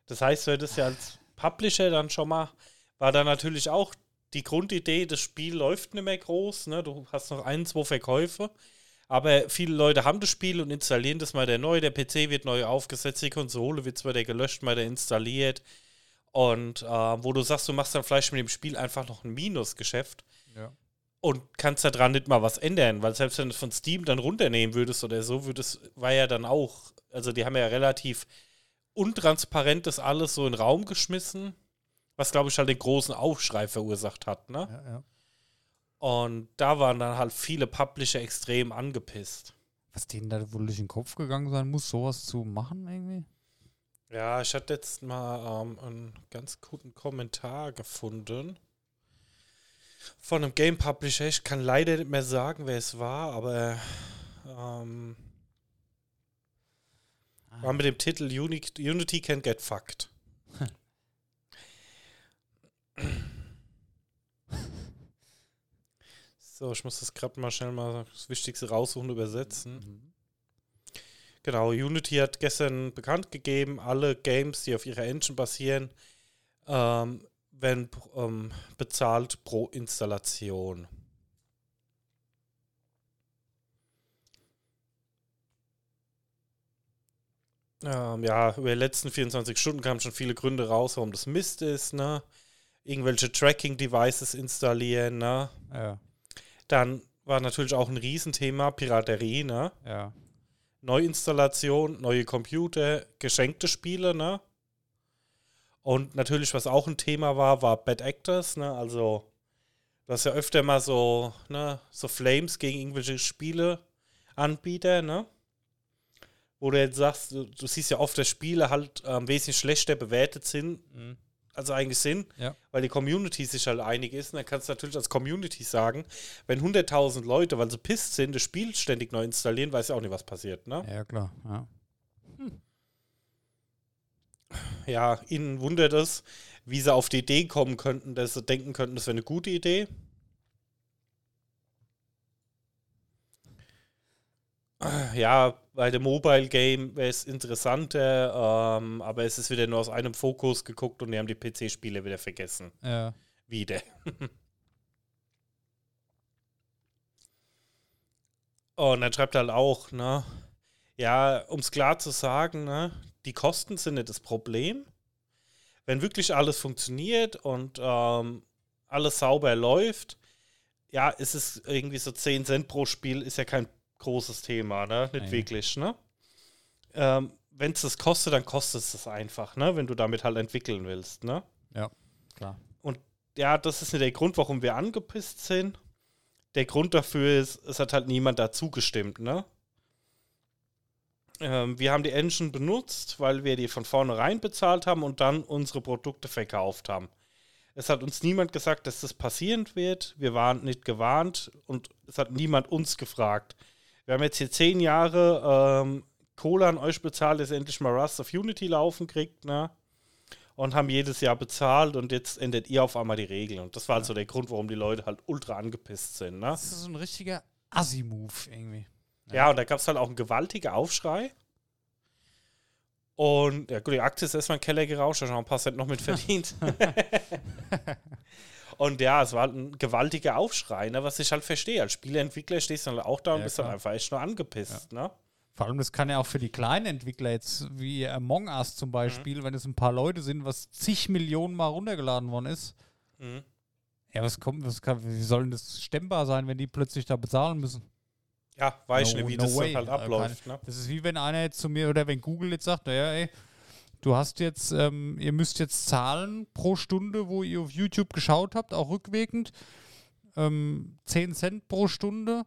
Speaker 3: Das heißt, du hättest ja als Publisher dann schon mal, war da natürlich auch die Grundidee, das Spiel läuft nicht mehr groß, ne? Du hast noch ein, zwei Verkäufe. Aber viele Leute haben das Spiel und installieren das mal der neu. Der PC wird neu aufgesetzt, die Konsole wird zwar der gelöscht, mal der installiert. Und äh, wo du sagst, du machst dann vielleicht mit dem Spiel einfach noch ein Minusgeschäft
Speaker 2: ja.
Speaker 3: und kannst daran nicht mal was ändern, weil selbst wenn du es von Steam dann runternehmen würdest oder so, würdest, war ja dann auch, also die haben ja relativ untransparent das alles so in den Raum geschmissen, was glaube ich halt den großen Aufschrei verursacht hat, ne?
Speaker 2: ja, ja.
Speaker 3: Und da waren dann halt viele Publisher extrem angepisst.
Speaker 2: Was denen da wohl durch den Kopf gegangen sein muss, sowas zu machen irgendwie?
Speaker 3: Ja, ich hatte jetzt mal ähm, einen ganz guten Kommentar gefunden von einem Game Publisher. Ich kann leider nicht mehr sagen, wer es war, aber ähm, war mit dem Titel Uni Unity Can Get Fucked. so, ich muss das gerade mal schnell mal das Wichtigste raussuchen und übersetzen.
Speaker 2: Mhm.
Speaker 3: Genau, Unity hat gestern bekannt gegeben, alle Games, die auf ihrer Engine basieren, ähm, werden ähm, bezahlt pro Installation. Ähm, ja, über die letzten 24 Stunden kamen schon viele Gründe raus, warum das Mist ist, ne? Irgendwelche Tracking-Devices installieren, ne?
Speaker 2: Ja,
Speaker 3: Dann war natürlich auch ein Riesenthema Piraterie, ne?
Speaker 2: ja.
Speaker 3: Neuinstallation, neue Computer, geschenkte Spiele, ne? Und natürlich, was auch ein Thema war, war Bad Actors, ne? Also, du hast ja öfter mal so, ne, so Flames gegen irgendwelche Spieleanbieter, ne? Wo du jetzt sagst, du, du siehst ja oft, dass Spiele halt ähm, wesentlich schlechter bewertet sind,
Speaker 2: Mhm.
Speaker 3: also eigentlich sind,
Speaker 2: Ja.
Speaker 3: weil die Community sich halt einig ist. Und dann kannst du natürlich als Community sagen, wenn 100.000 Leute, weil sie pisst sind, das Spiel ständig neu installieren, weiß ja auch nicht, was passiert, ne?
Speaker 2: Ja, klar. Ja.
Speaker 3: ja, ihnen wundert es, wie sie auf die Idee kommen könnten, dass sie denken könnten, das wäre eine gute Idee. Ja, bei dem Mobile Game wäre es interessanter, ähm, aber es ist wieder nur aus einem Fokus geguckt und die haben die PC-Spiele wieder vergessen.
Speaker 2: ja.
Speaker 3: Wieder. und dann schreibt er halt auch, ne? Ja, um es klar zu sagen, ne? Die Kosten sind nicht das Problem. Wenn wirklich alles funktioniert und ähm, alles sauber läuft, ja, ist es irgendwie so 10 Cent pro Spiel, ist ja kein großes Thema, ne? Nicht
Speaker 2: Nee.
Speaker 3: wirklich, ne? Ähm, wenn es das kostet, dann kostet es das einfach, ne? Wenn du damit halt entwickeln willst, ne?
Speaker 2: Ja, klar.
Speaker 3: Und ja, das ist nicht der Grund, warum wir angepisst sind. Der Grund dafür ist, es hat halt niemand dazu gestimmt, ne? Ähm, wir haben die Engine benutzt, weil wir die von vornherein bezahlt haben und dann unsere Produkte verkauft haben. Es hat uns niemand gesagt, dass das passieren wird. Wir waren nicht gewarnt und es hat niemand uns gefragt. Wir haben jetzt hier zehn Jahre ähm, Kohle an euch bezahlt, dass ihr endlich mal Rust of Unity laufen kriegt, ne? Und haben jedes Jahr bezahlt und jetzt ändert ihr auf einmal die Regeln. Und das war also der Grund, warum die Leute halt ultra angepisst sind, ne?
Speaker 2: Das ist so ein richtiger Assi-Move irgendwie.
Speaker 3: Ja, und da gab es halt auch einen gewaltigen Aufschrei. Und ja, gut, die Aktie ist erstmal in den Keller gerauscht, da schon ein paar Cent noch mit verdient. und ja, es war halt ein gewaltiger Aufschrei, ne, was ich halt verstehe. Als Spieleentwickler stehst du dann auch da und
Speaker 2: Ja,
Speaker 3: bist dann
Speaker 2: klar.
Speaker 3: einfach echt nur angepisst, ne?
Speaker 2: Vor allem, das kann ja auch für die kleinen Entwickler jetzt, wie Among Us zum Beispiel, wenn es ein paar Leute sind, was zig Millionen Mal runtergeladen worden ist.
Speaker 3: Mhm.
Speaker 2: Ja, was kommt, was kann, wie soll denn das stemmbar sein, wenn die plötzlich da bezahlen müssen?
Speaker 3: Ja, weiß ich
Speaker 2: No-
Speaker 3: nicht, wie
Speaker 2: no
Speaker 3: das
Speaker 2: way.
Speaker 3: dann halt abläuft, ne?
Speaker 2: Das ist wie wenn einer jetzt zu mir oder wenn Google jetzt sagt, naja, ey, du hast jetzt, ähm, ihr müsst jetzt zahlen pro Stunde, wo ihr auf YouTube geschaut habt, auch rückwirkend. Ähm, 10 Cent pro Stunde.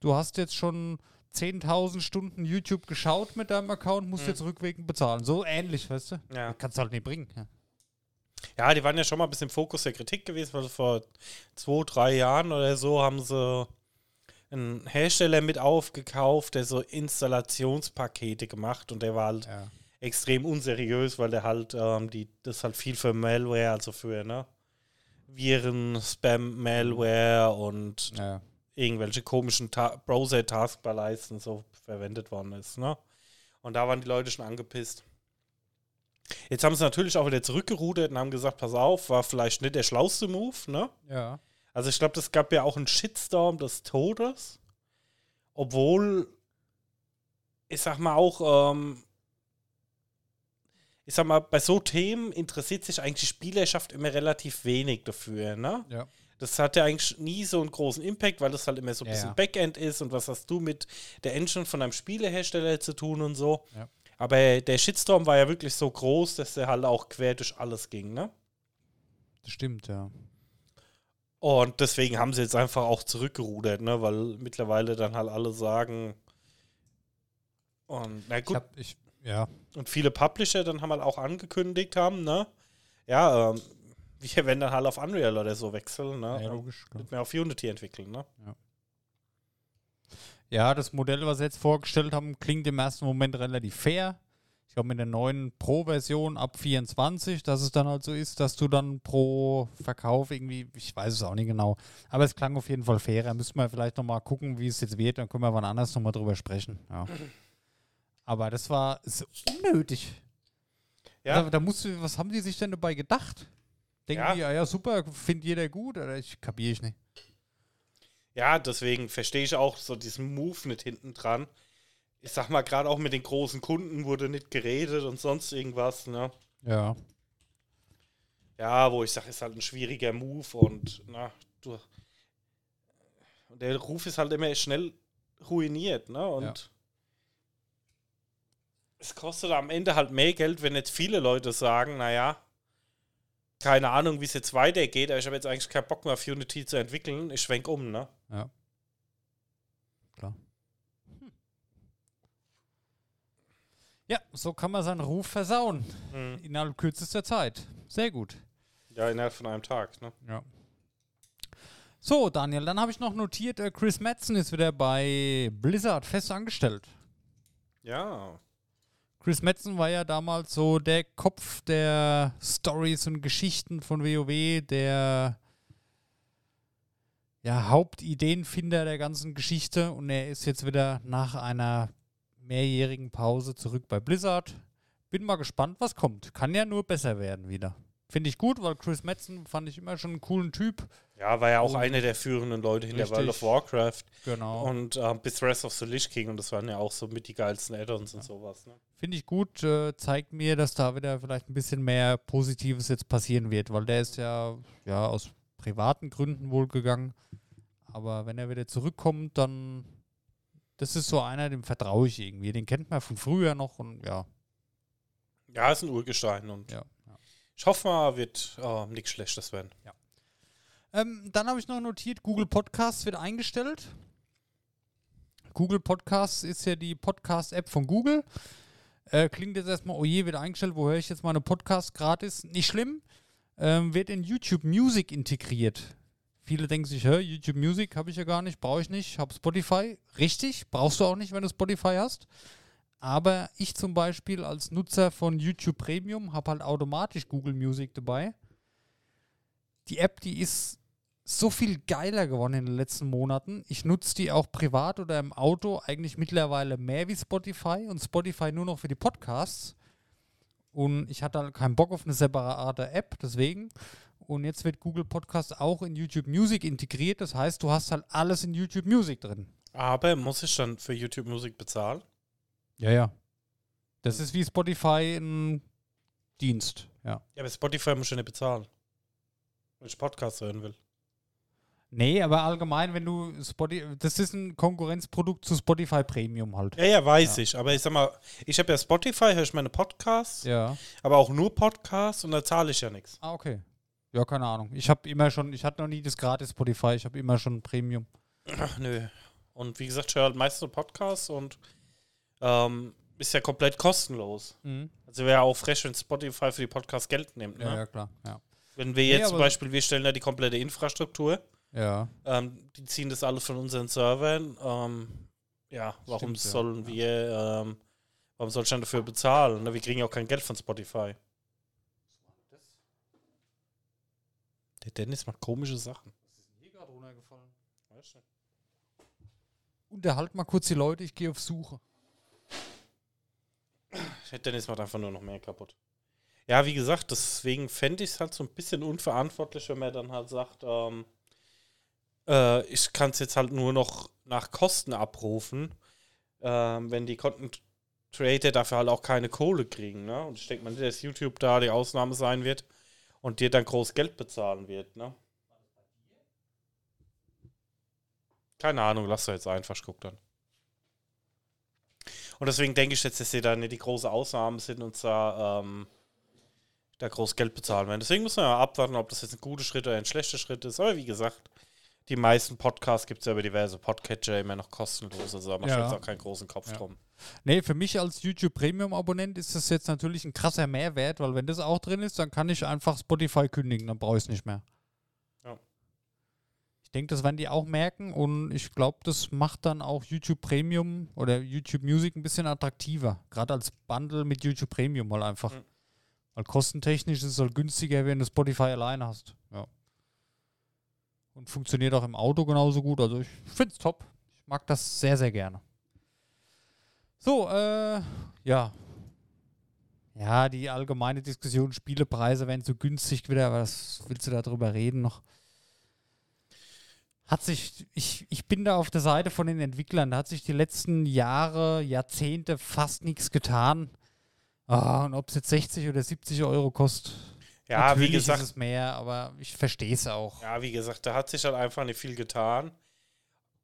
Speaker 2: Du hast jetzt schon 10.000 Stunden YouTube geschaut mit deinem Account, musst jetzt rückwirkend bezahlen. So ähnlich, weißt du?
Speaker 3: Mhm. Ja.
Speaker 2: Kannst du halt nicht bringen. Ja.
Speaker 3: Ja, die waren ja schon mal ein bisschen Fokus der Kritik gewesen, weil vor zwei, drei Jahren oder so haben sie einen Hersteller mit aufgekauft, der so Installationspakete gemacht und der war halt
Speaker 2: Ja.
Speaker 3: Extrem unseriös, weil der halt, ähm, die, das halt viel für Malware, also für, ne? Viren, Spam, Malware und
Speaker 2: Ja.
Speaker 3: irgendwelche komischen Ta Browser-Taskbar-Leisten so verwendet worden ist, ne? Und da waren die Leute schon angepisst. Jetzt haben sie natürlich auch wieder zurückgerudert und haben gesagt, pass auf, war vielleicht nicht der schlauste Move, ne?
Speaker 2: ja.
Speaker 3: Also ich glaube, das gab ja auch einen Shitstorm des Todes. Obwohl, ich sag mal auch, ähm, ich sag mal, bei so Themen interessiert sich eigentlich die Spielerschaft immer relativ wenig dafür, ne?
Speaker 2: Ja.
Speaker 3: Das hat ja eigentlich nie so einen großen Impact, weil das halt immer so ein
Speaker 2: Ja,
Speaker 3: bisschen
Speaker 2: ja.
Speaker 3: Backend ist und was hast du mit der Engine von einem Spielehersteller zu tun und so.
Speaker 2: Ja.
Speaker 3: Aber der Shitstorm war ja wirklich so groß, dass der halt auch quer durch alles ging, ne?
Speaker 2: Das stimmt, ja.
Speaker 3: Und deswegen haben sie jetzt einfach auch zurückgerudert, ne? Weil mittlerweile dann halt alle sagen. Und na
Speaker 2: Ich
Speaker 3: gut,
Speaker 2: hab, ich, ja.
Speaker 3: und viele Publisher dann haben halt auch angekündigt haben, ne? Ja, ähm, wir werden dann halt auf Unreal oder so wechseln, ne?
Speaker 2: ja, logisch. Klar.
Speaker 3: nicht mehr auf Unity entwickeln, ne?
Speaker 2: Ja, das Modell, was sie jetzt vorgestellt haben, klingt im ersten Moment relativ fair. Ich glaube, mit der neuen Pro-Version ab 24, dass es dann halt so ist, dass du dann pro Verkauf irgendwie, ich weiß es auch nicht genau, aber es klang auf jeden Fall fairer. Müssen wir vielleicht nochmal gucken, wie es jetzt wird, dann können wir wann anders nochmal drüber sprechen. Ja. Aber das war so unnötig.
Speaker 3: Ja.
Speaker 2: Da, da musst du, was haben die sich denn dabei gedacht? Denken
Speaker 3: Ja.
Speaker 2: die, ja, ja, super, findet jeder gut? Oder ich kapiere ich nicht.
Speaker 3: Ja, deswegen verstehe ich auch so diesen Move nicht hinten dran. Ich sag mal, gerade auch mit den großen Kunden wurde nicht geredet und sonst irgendwas, ne?
Speaker 2: Ja.
Speaker 3: Ja, wo ich sage, ist halt ein schwieriger Move und na, du. Und der Ruf ist halt immer schnell ruiniert, ne? Und
Speaker 2: Ja.
Speaker 3: Es kostet am Ende halt mehr Geld, wenn jetzt viele Leute sagen, naja, keine Ahnung, wie es jetzt weitergeht, aber ich habe jetzt eigentlich keinen Bock mehr auf Unity zu entwickeln, ich schwenk um, ne?
Speaker 2: Ja. Klar. Hm. Ja, so kann man seinen Ruf versauen.
Speaker 3: Mhm.
Speaker 2: Innerhalb kürzester Zeit. Sehr gut.
Speaker 3: Ja, innerhalb von einem Tag, ne?
Speaker 2: Ja. So, Daniel, dann habe ich noch notiert, äh, Chris Madsen ist wieder bei Blizzard fest angestellt.
Speaker 3: Ja.
Speaker 2: Chris Madsen war ja damals so der Kopf der Stories und Geschichten von WoW, der ja, Hauptideenfinder der ganzen Geschichte und er ist jetzt wieder nach einer mehrjährigen Pause zurück bei Blizzard. Bin mal gespannt, was kommt. Kann ja nur besser werden wieder. Finde ich gut, weil Chris Madsen fand ich immer schon einen coolen Typ.
Speaker 3: Ja, war ja auch
Speaker 2: Und-
Speaker 3: einer der führenden Leute hinter. World of Warcraft
Speaker 2: Genau.
Speaker 3: und äh, bis Rest of the Lich King und das waren ja auch so mit die geilsten Add-ons und sowas, ne?
Speaker 2: Finde ich gut, äh, zeigt mir, dass da wieder vielleicht ein bisschen mehr Positives jetzt passieren wird, weil der ist ja, ja aus privaten Gründen wohl gegangen. Aber wenn er wieder zurückkommt, dann das ist so einer, dem vertraue ich irgendwie. Den kennt man von früher noch und ja.
Speaker 3: Ja, ist ein Urgestein und
Speaker 2: ja, ja.
Speaker 3: ich hoffe mal, wird äh, nichts Schlechtes werden.
Speaker 2: Ähm, dann habe ich noch notiert, Google Podcasts wird eingestellt. Google Podcasts ist ja die Podcast-App von Google. Äh, klingt jetzt erstmal, oh je, wird eingestellt, wo höre ich jetzt meine Podcasts gratis? Nicht schlimm. Ähm, wird in YouTube Music integriert. Viele denken sich, hör, YouTube Music habe ich ja gar nicht, brauche ich nicht, habe Spotify. Richtig, brauchst du auch nicht, wenn du Spotify hast. Aber ich zum Beispiel als Nutzer von YouTube Premium habe halt automatisch Google Music dabei. Die App, die ist so viel geiler geworden in den letzten Monaten. Ich nutze die auch privat oder im Auto eigentlich mittlerweile mehr wie Spotify und Spotify nur noch für die Podcasts. Und ich hatte halt keinen Bock auf eine separate App, deswegen. Und jetzt wird Google Podcast auch in YouTube Music integriert. Das heißt, du hast halt alles in YouTube Music drin.
Speaker 3: Aber muss ich dann für YouTube Musik bezahlen?
Speaker 2: Ja, ja. Das ist wie Spotify ein Dienst, ja.
Speaker 3: Ja, aber Spotify muss ich nicht bezahlen. Wenn ich Podcast hören will.
Speaker 2: Nee, aber allgemein, wenn du Spotify, das ist ein Konkurrenzprodukt zu Spotify Premium halt.
Speaker 3: Ja, ja, weiß
Speaker 2: Ja.
Speaker 3: ich. Aber ich sag mal, ich habe ja Spotify, höre ich meine Podcasts,
Speaker 2: Ja.
Speaker 3: aber auch nur Podcasts und da zahle ich ja nichts.
Speaker 2: Ah, okay. Ja, keine Ahnung. Ich habe immer schon, ich hatte noch nie das gratis Spotify, ich habe immer schon Premium.
Speaker 3: Ach, nö. Und wie gesagt, ich höre halt meistens nur Podcasts und ähm, ist ja komplett kostenlos. Also wäre auch frech, wenn Spotify für die Podcasts Geld nimmt. Ne?
Speaker 2: Ja, ja, klar. Ja.
Speaker 3: Wenn wir
Speaker 2: Nee,
Speaker 3: jetzt zum
Speaker 2: aber-
Speaker 3: Beispiel, wir stellen da die komplette Infrastruktur,
Speaker 2: Ja.
Speaker 3: ähm, die ziehen das alles von unseren Servern. Ähm, ja, warum
Speaker 2: Stimmt, ja.
Speaker 3: sollen wir, ähm, warum soll ich dann dafür bezahlen? Ne? Wir kriegen ja auch kein Geld von Spotify. Der Dennis macht komische Sachen.
Speaker 2: Unterhalt mal kurz die Leute, ich gehe auf Suche.
Speaker 3: Der Dennis macht einfach nur noch mehr kaputt. Ja, wie gesagt, deswegen fände ich es halt so ein bisschen unverantwortlich, wenn man dann halt sagt, ähm, äh, ich kann es jetzt halt nur noch nach Kosten abrufen, ähm, wenn die Content Creator dafür halt auch keine Kohle kriegen. Ne? Und ich denke mal nicht, dass YouTube da die Ausnahme sein wird und dir dann groß Geld bezahlen wird. Ne? Keine Ahnung, lass doch jetzt einfach, ich guck dann. Und deswegen denke ich jetzt, dass sie da nicht die große Ausnahmen sind und da, ähm, da groß Geld bezahlen werden. Deswegen muss man ja abwarten, ob das jetzt ein guter Schritt oder ein schlechter Schritt ist. Aber wie gesagt, die meisten Podcasts gibt es ja über diverse Podcatcher immer noch kostenlos. Also da macht
Speaker 2: Ja.
Speaker 3: jetzt auch keinen großen Kopf
Speaker 2: Ja.
Speaker 3: drum.
Speaker 2: Nee, für mich als YouTube Premium Abonnent ist das jetzt natürlich ein krasser Mehrwert, weil wenn das auch drin ist, dann kann ich einfach Spotify kündigen, dann brauche ich es nicht mehr.
Speaker 3: Ja.
Speaker 2: Ich denke, das werden die auch merken und ich glaube, das macht dann auch YouTube Premium oder YouTube Music ein bisschen attraktiver. Gerade als Bundle mit YouTube Premium mal einfach.
Speaker 3: Mhm.
Speaker 2: Weil kostentechnisch ist es halt günstiger, wenn du Spotify alleine hast. Ja. Und funktioniert auch im Auto genauso gut. Also ich finde es top. Ich mag das sehr, sehr gerne. So, äh, ja. Ja, die allgemeine Diskussion, Spielepreise werden zu günstig wieder, was willst du darüber reden noch? Hat sich, ich, ich bin da auf der Seite von den Entwicklern, da hat sich die letzten Jahre, Jahrzehnte fast nichts getan. Ah, und ob es jetzt 60 oder 70 Euro kostet,
Speaker 3: Ja,
Speaker 2: natürlich
Speaker 3: wie gesagt,
Speaker 2: ist es mehr, aber ich verstehe es auch.
Speaker 3: ja, wie gesagt, da hat sich halt einfach nicht viel getan.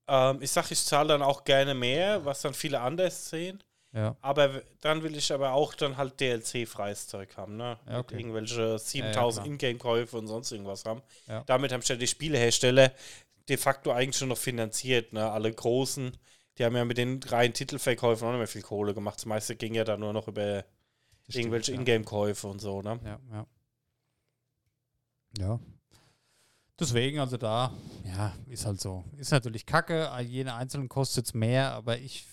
Speaker 3: Ähm, ich sag, ich zahle dann auch gerne mehr, was dann viele anders sehen.
Speaker 2: Ja,
Speaker 3: Aber dann will ich aber auch dann halt DLC-freies Zeug haben, ne?
Speaker 2: Ja, okay.
Speaker 3: Irgendwelche 7000
Speaker 2: klar.
Speaker 3: Ingame-Käufe und sonst irgendwas haben.
Speaker 2: Ja.
Speaker 3: Damit haben ja die Spielehersteller de facto eigentlich schon noch finanziert, ne? Alle großen, die haben ja mit den reinen Titelverkäufen auch nicht mehr viel Kohle gemacht. Das meiste ging ja dann nur noch über
Speaker 2: das
Speaker 3: irgendwelche Ingame-Käufe und so, ne?
Speaker 2: Ja, ja. Ja. Deswegen, also da, ja, ist halt so. Ist natürlich kacke, jede einzelne kostet es mehr, aber ich,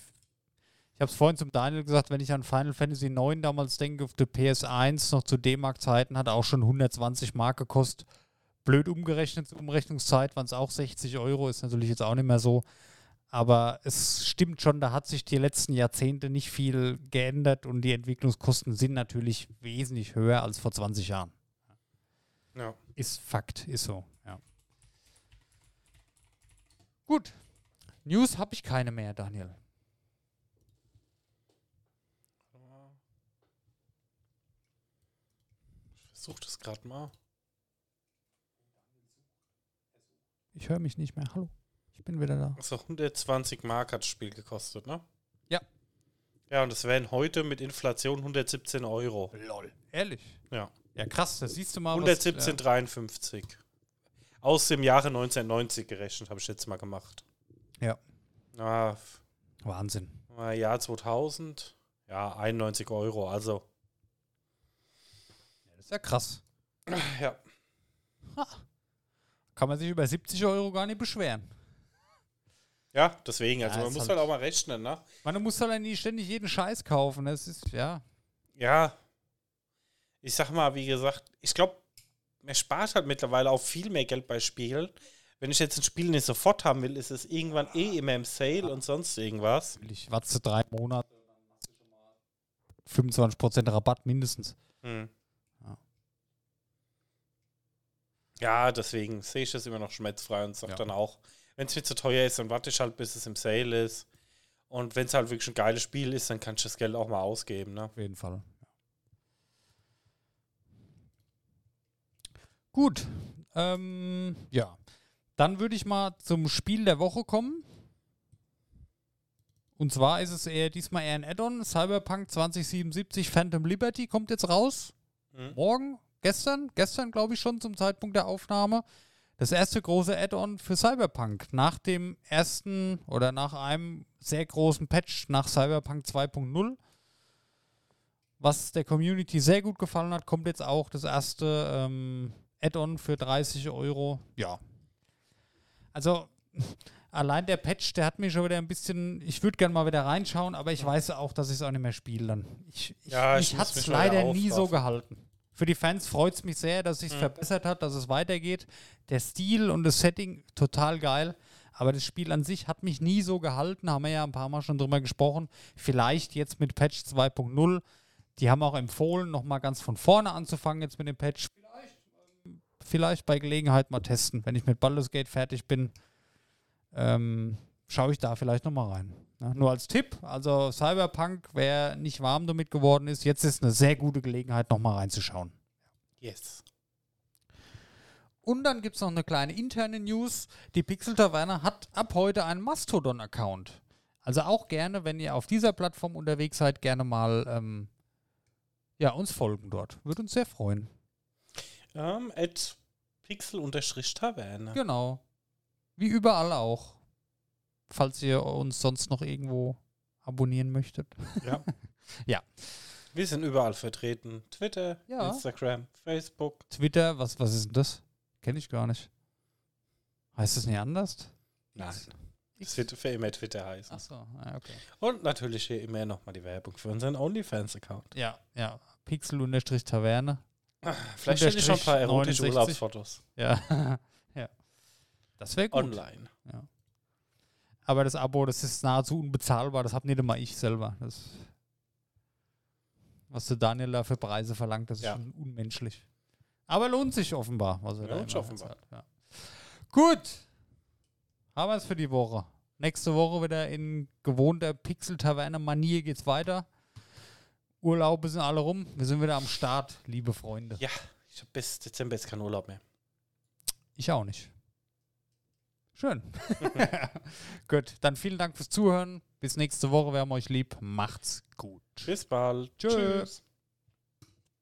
Speaker 2: ich habe es vorhin zum Daniel gesagt, wenn ich an Final Fantasy 9 damals denke, auf der PS1 noch zu D-Mark-Zeiten, hat auch schon 120 Mark gekostet. Blöd umgerechnet, Umrechnungszeit waren es auch 60 Euro, ist natürlich jetzt auch nicht mehr so. Aber es stimmt schon, da hat sich die letzten Jahrzehnte nicht viel geändert und die Entwicklungskosten sind natürlich wesentlich höher als vor 20 Jahren.
Speaker 3: Ja.
Speaker 2: Ist Fakt, ist so, ja. Gut. News habe ich keine mehr, Daniel.
Speaker 3: Ich versuche das gerade mal.
Speaker 2: Ich höre mich nicht mehr. Hallo. Ich bin wieder da.
Speaker 3: Also 120 Mark hat das Spiel gekostet, ne?
Speaker 2: Ja.
Speaker 3: Ja, und das wären heute mit Inflation 117 Euro.
Speaker 2: Lol. Ehrlich?
Speaker 3: Ja.
Speaker 2: Ja, krass, das siehst du mal.
Speaker 3: 117,53. Aus dem Jahre 1990 gerechnet, habe ich jetzt mal gemacht.
Speaker 2: Ja.
Speaker 3: Ah,
Speaker 2: ja. Wahnsinn.
Speaker 3: Jahr 2000, ja, 91 Euro, also.
Speaker 2: Das ist ja krass.
Speaker 3: Ja.
Speaker 2: Ha. Kann man sich über 70 Euro gar nicht beschweren.
Speaker 3: Ja, deswegen, also
Speaker 2: Ja,
Speaker 3: man muss
Speaker 2: halt-
Speaker 3: halt auch mal rechnen, ne?
Speaker 2: Man muss halt nicht ständig jeden Scheiß kaufen. Das ist, ja.
Speaker 3: Ja. Ich sag mal, wie gesagt, ich glaube, man spart halt mittlerweile auch viel mehr Geld bei Spielen. Wenn ich jetzt ein Spiel nicht sofort haben will, ist es irgendwann eh immer im Sale und sonst irgendwas.
Speaker 2: Ich warte drei Monate, dann machst du schon mal 25% Rabatt mindestens.
Speaker 3: Hm.
Speaker 2: Ja.
Speaker 3: Ja, deswegen sehe ich das immer noch schmerzfrei und sage
Speaker 2: Ja.
Speaker 3: dann auch, wenn es mir zu teuer ist, dann warte ich halt, bis es im Sale ist. Und wenn es halt wirklich ein geiles Spiel ist, dann kann ich das Geld auch mal ausgeben. Ne?
Speaker 2: Auf jeden Fall. Gut. Ähm, ja. Dann würde ich mal zum Spiel der Woche kommen. Und zwar ist es eher diesmal eher ein Add-on. Cyberpunk 2077 Phantom Liberty kommt jetzt raus.
Speaker 3: Mhm.
Speaker 2: Morgen, gestern, gestern glaube ich schon zum Zeitpunkt der Aufnahme. Das erste große Add-on für Cyberpunk. Nach dem ersten oder nach einem sehr großen Patch nach Cyberpunk 2.0 was der Community sehr gut gefallen hat, kommt jetzt auch das erste ähm, Add-on für 30 Euro. Ja. Also, allein der Patch, der hat mich schon wieder ein bisschen. Ich würde gerne mal wieder reinschauen, aber ich weiß auch, dass ich es auch nicht mehr spiele dann. Ich, ich,
Speaker 3: Ja, ich
Speaker 2: mich
Speaker 3: muss
Speaker 2: hat es leider nie so gehalten. Für die Fans freut es mich sehr, dass sich
Speaker 3: Mhm.
Speaker 2: verbessert hat, dass es weitergeht. Der Stil und das Setting total geil. Aber das Spiel an sich hat mich nie so gehalten, haben wir ja ein paar Mal schon drüber gesprochen. Vielleicht jetzt mit Patch 2.0. Die haben auch empfohlen, nochmal ganz von vorne anzufangen jetzt mit dem Patch. Vielleicht, bei Gelegenheit mal testen. Wenn ich mit Baldur's Gate fertig bin, ähm, schaue ich da vielleicht nochmal rein. Ja, nur als Tipp, also Cyberpunk, wer nicht warm damit geworden ist, jetzt ist eine sehr gute Gelegenheit, nochmal reinzuschauen.
Speaker 3: Yes.
Speaker 2: Und dann gibt es noch eine kleine interne News. Die Pixel Taverne hat ab heute einen Mastodon-Account. Also auch gerne, wenn ihr auf dieser Plattform unterwegs seid, gerne mal ähm, ja, uns folgen dort. Würde uns sehr freuen.
Speaker 3: Ähm, at pixel-taverne.
Speaker 2: Genau. Wie überall auch. Falls ihr uns sonst noch irgendwo abonnieren möchtet.
Speaker 3: Ja.
Speaker 2: Ja.
Speaker 3: Wir sind überall vertreten. Twitter,
Speaker 2: Ja.
Speaker 3: Instagram, Facebook.
Speaker 2: Twitter, was, was ist denn das? Kenne ich gar nicht. Heißt das nicht anders?
Speaker 3: Nein. Es wird für immer Twitter heißen.
Speaker 2: Achso, ah, okay.
Speaker 3: Und natürlich hier immer nochmal die Werbung für unseren OnlyFans-Account.
Speaker 2: Ja, ja. Pixel-Taverne.
Speaker 3: Vielleicht stelle ich schon ein paar erotische
Speaker 2: 69.
Speaker 3: Urlaubsfotos
Speaker 2: Ja. ja. Das wäre gut.
Speaker 3: online.
Speaker 2: Aber das Abo, das ist nahezu unbezahlbar. Das hab nicht einmal ich selber. Das, was der Daniel da für Preise verlangt, das ist
Speaker 3: Ja.
Speaker 2: schon unmenschlich. Aber lohnt sich offenbar. Was er
Speaker 3: Lohnt sich
Speaker 2: immer
Speaker 3: offenbar.
Speaker 2: Ja. Gut. Haben wir es für die Woche. Nächste Woche wieder in gewohnter Pixel-Taverne-Manier geht's weiter. Urlaube sind alle rum. Wir sind wieder am Start, liebe Freunde.
Speaker 3: Ja, ich habe bis Dezember jetzt keinen Urlaub mehr.
Speaker 2: Ich auch nicht. Schön. Gut, dann vielen Dank fürs Zuhören. Bis nächste Woche. Wir haben euch lieb. Macht's gut.
Speaker 3: Bis bald.
Speaker 2: Tschö.
Speaker 3: Tschüss.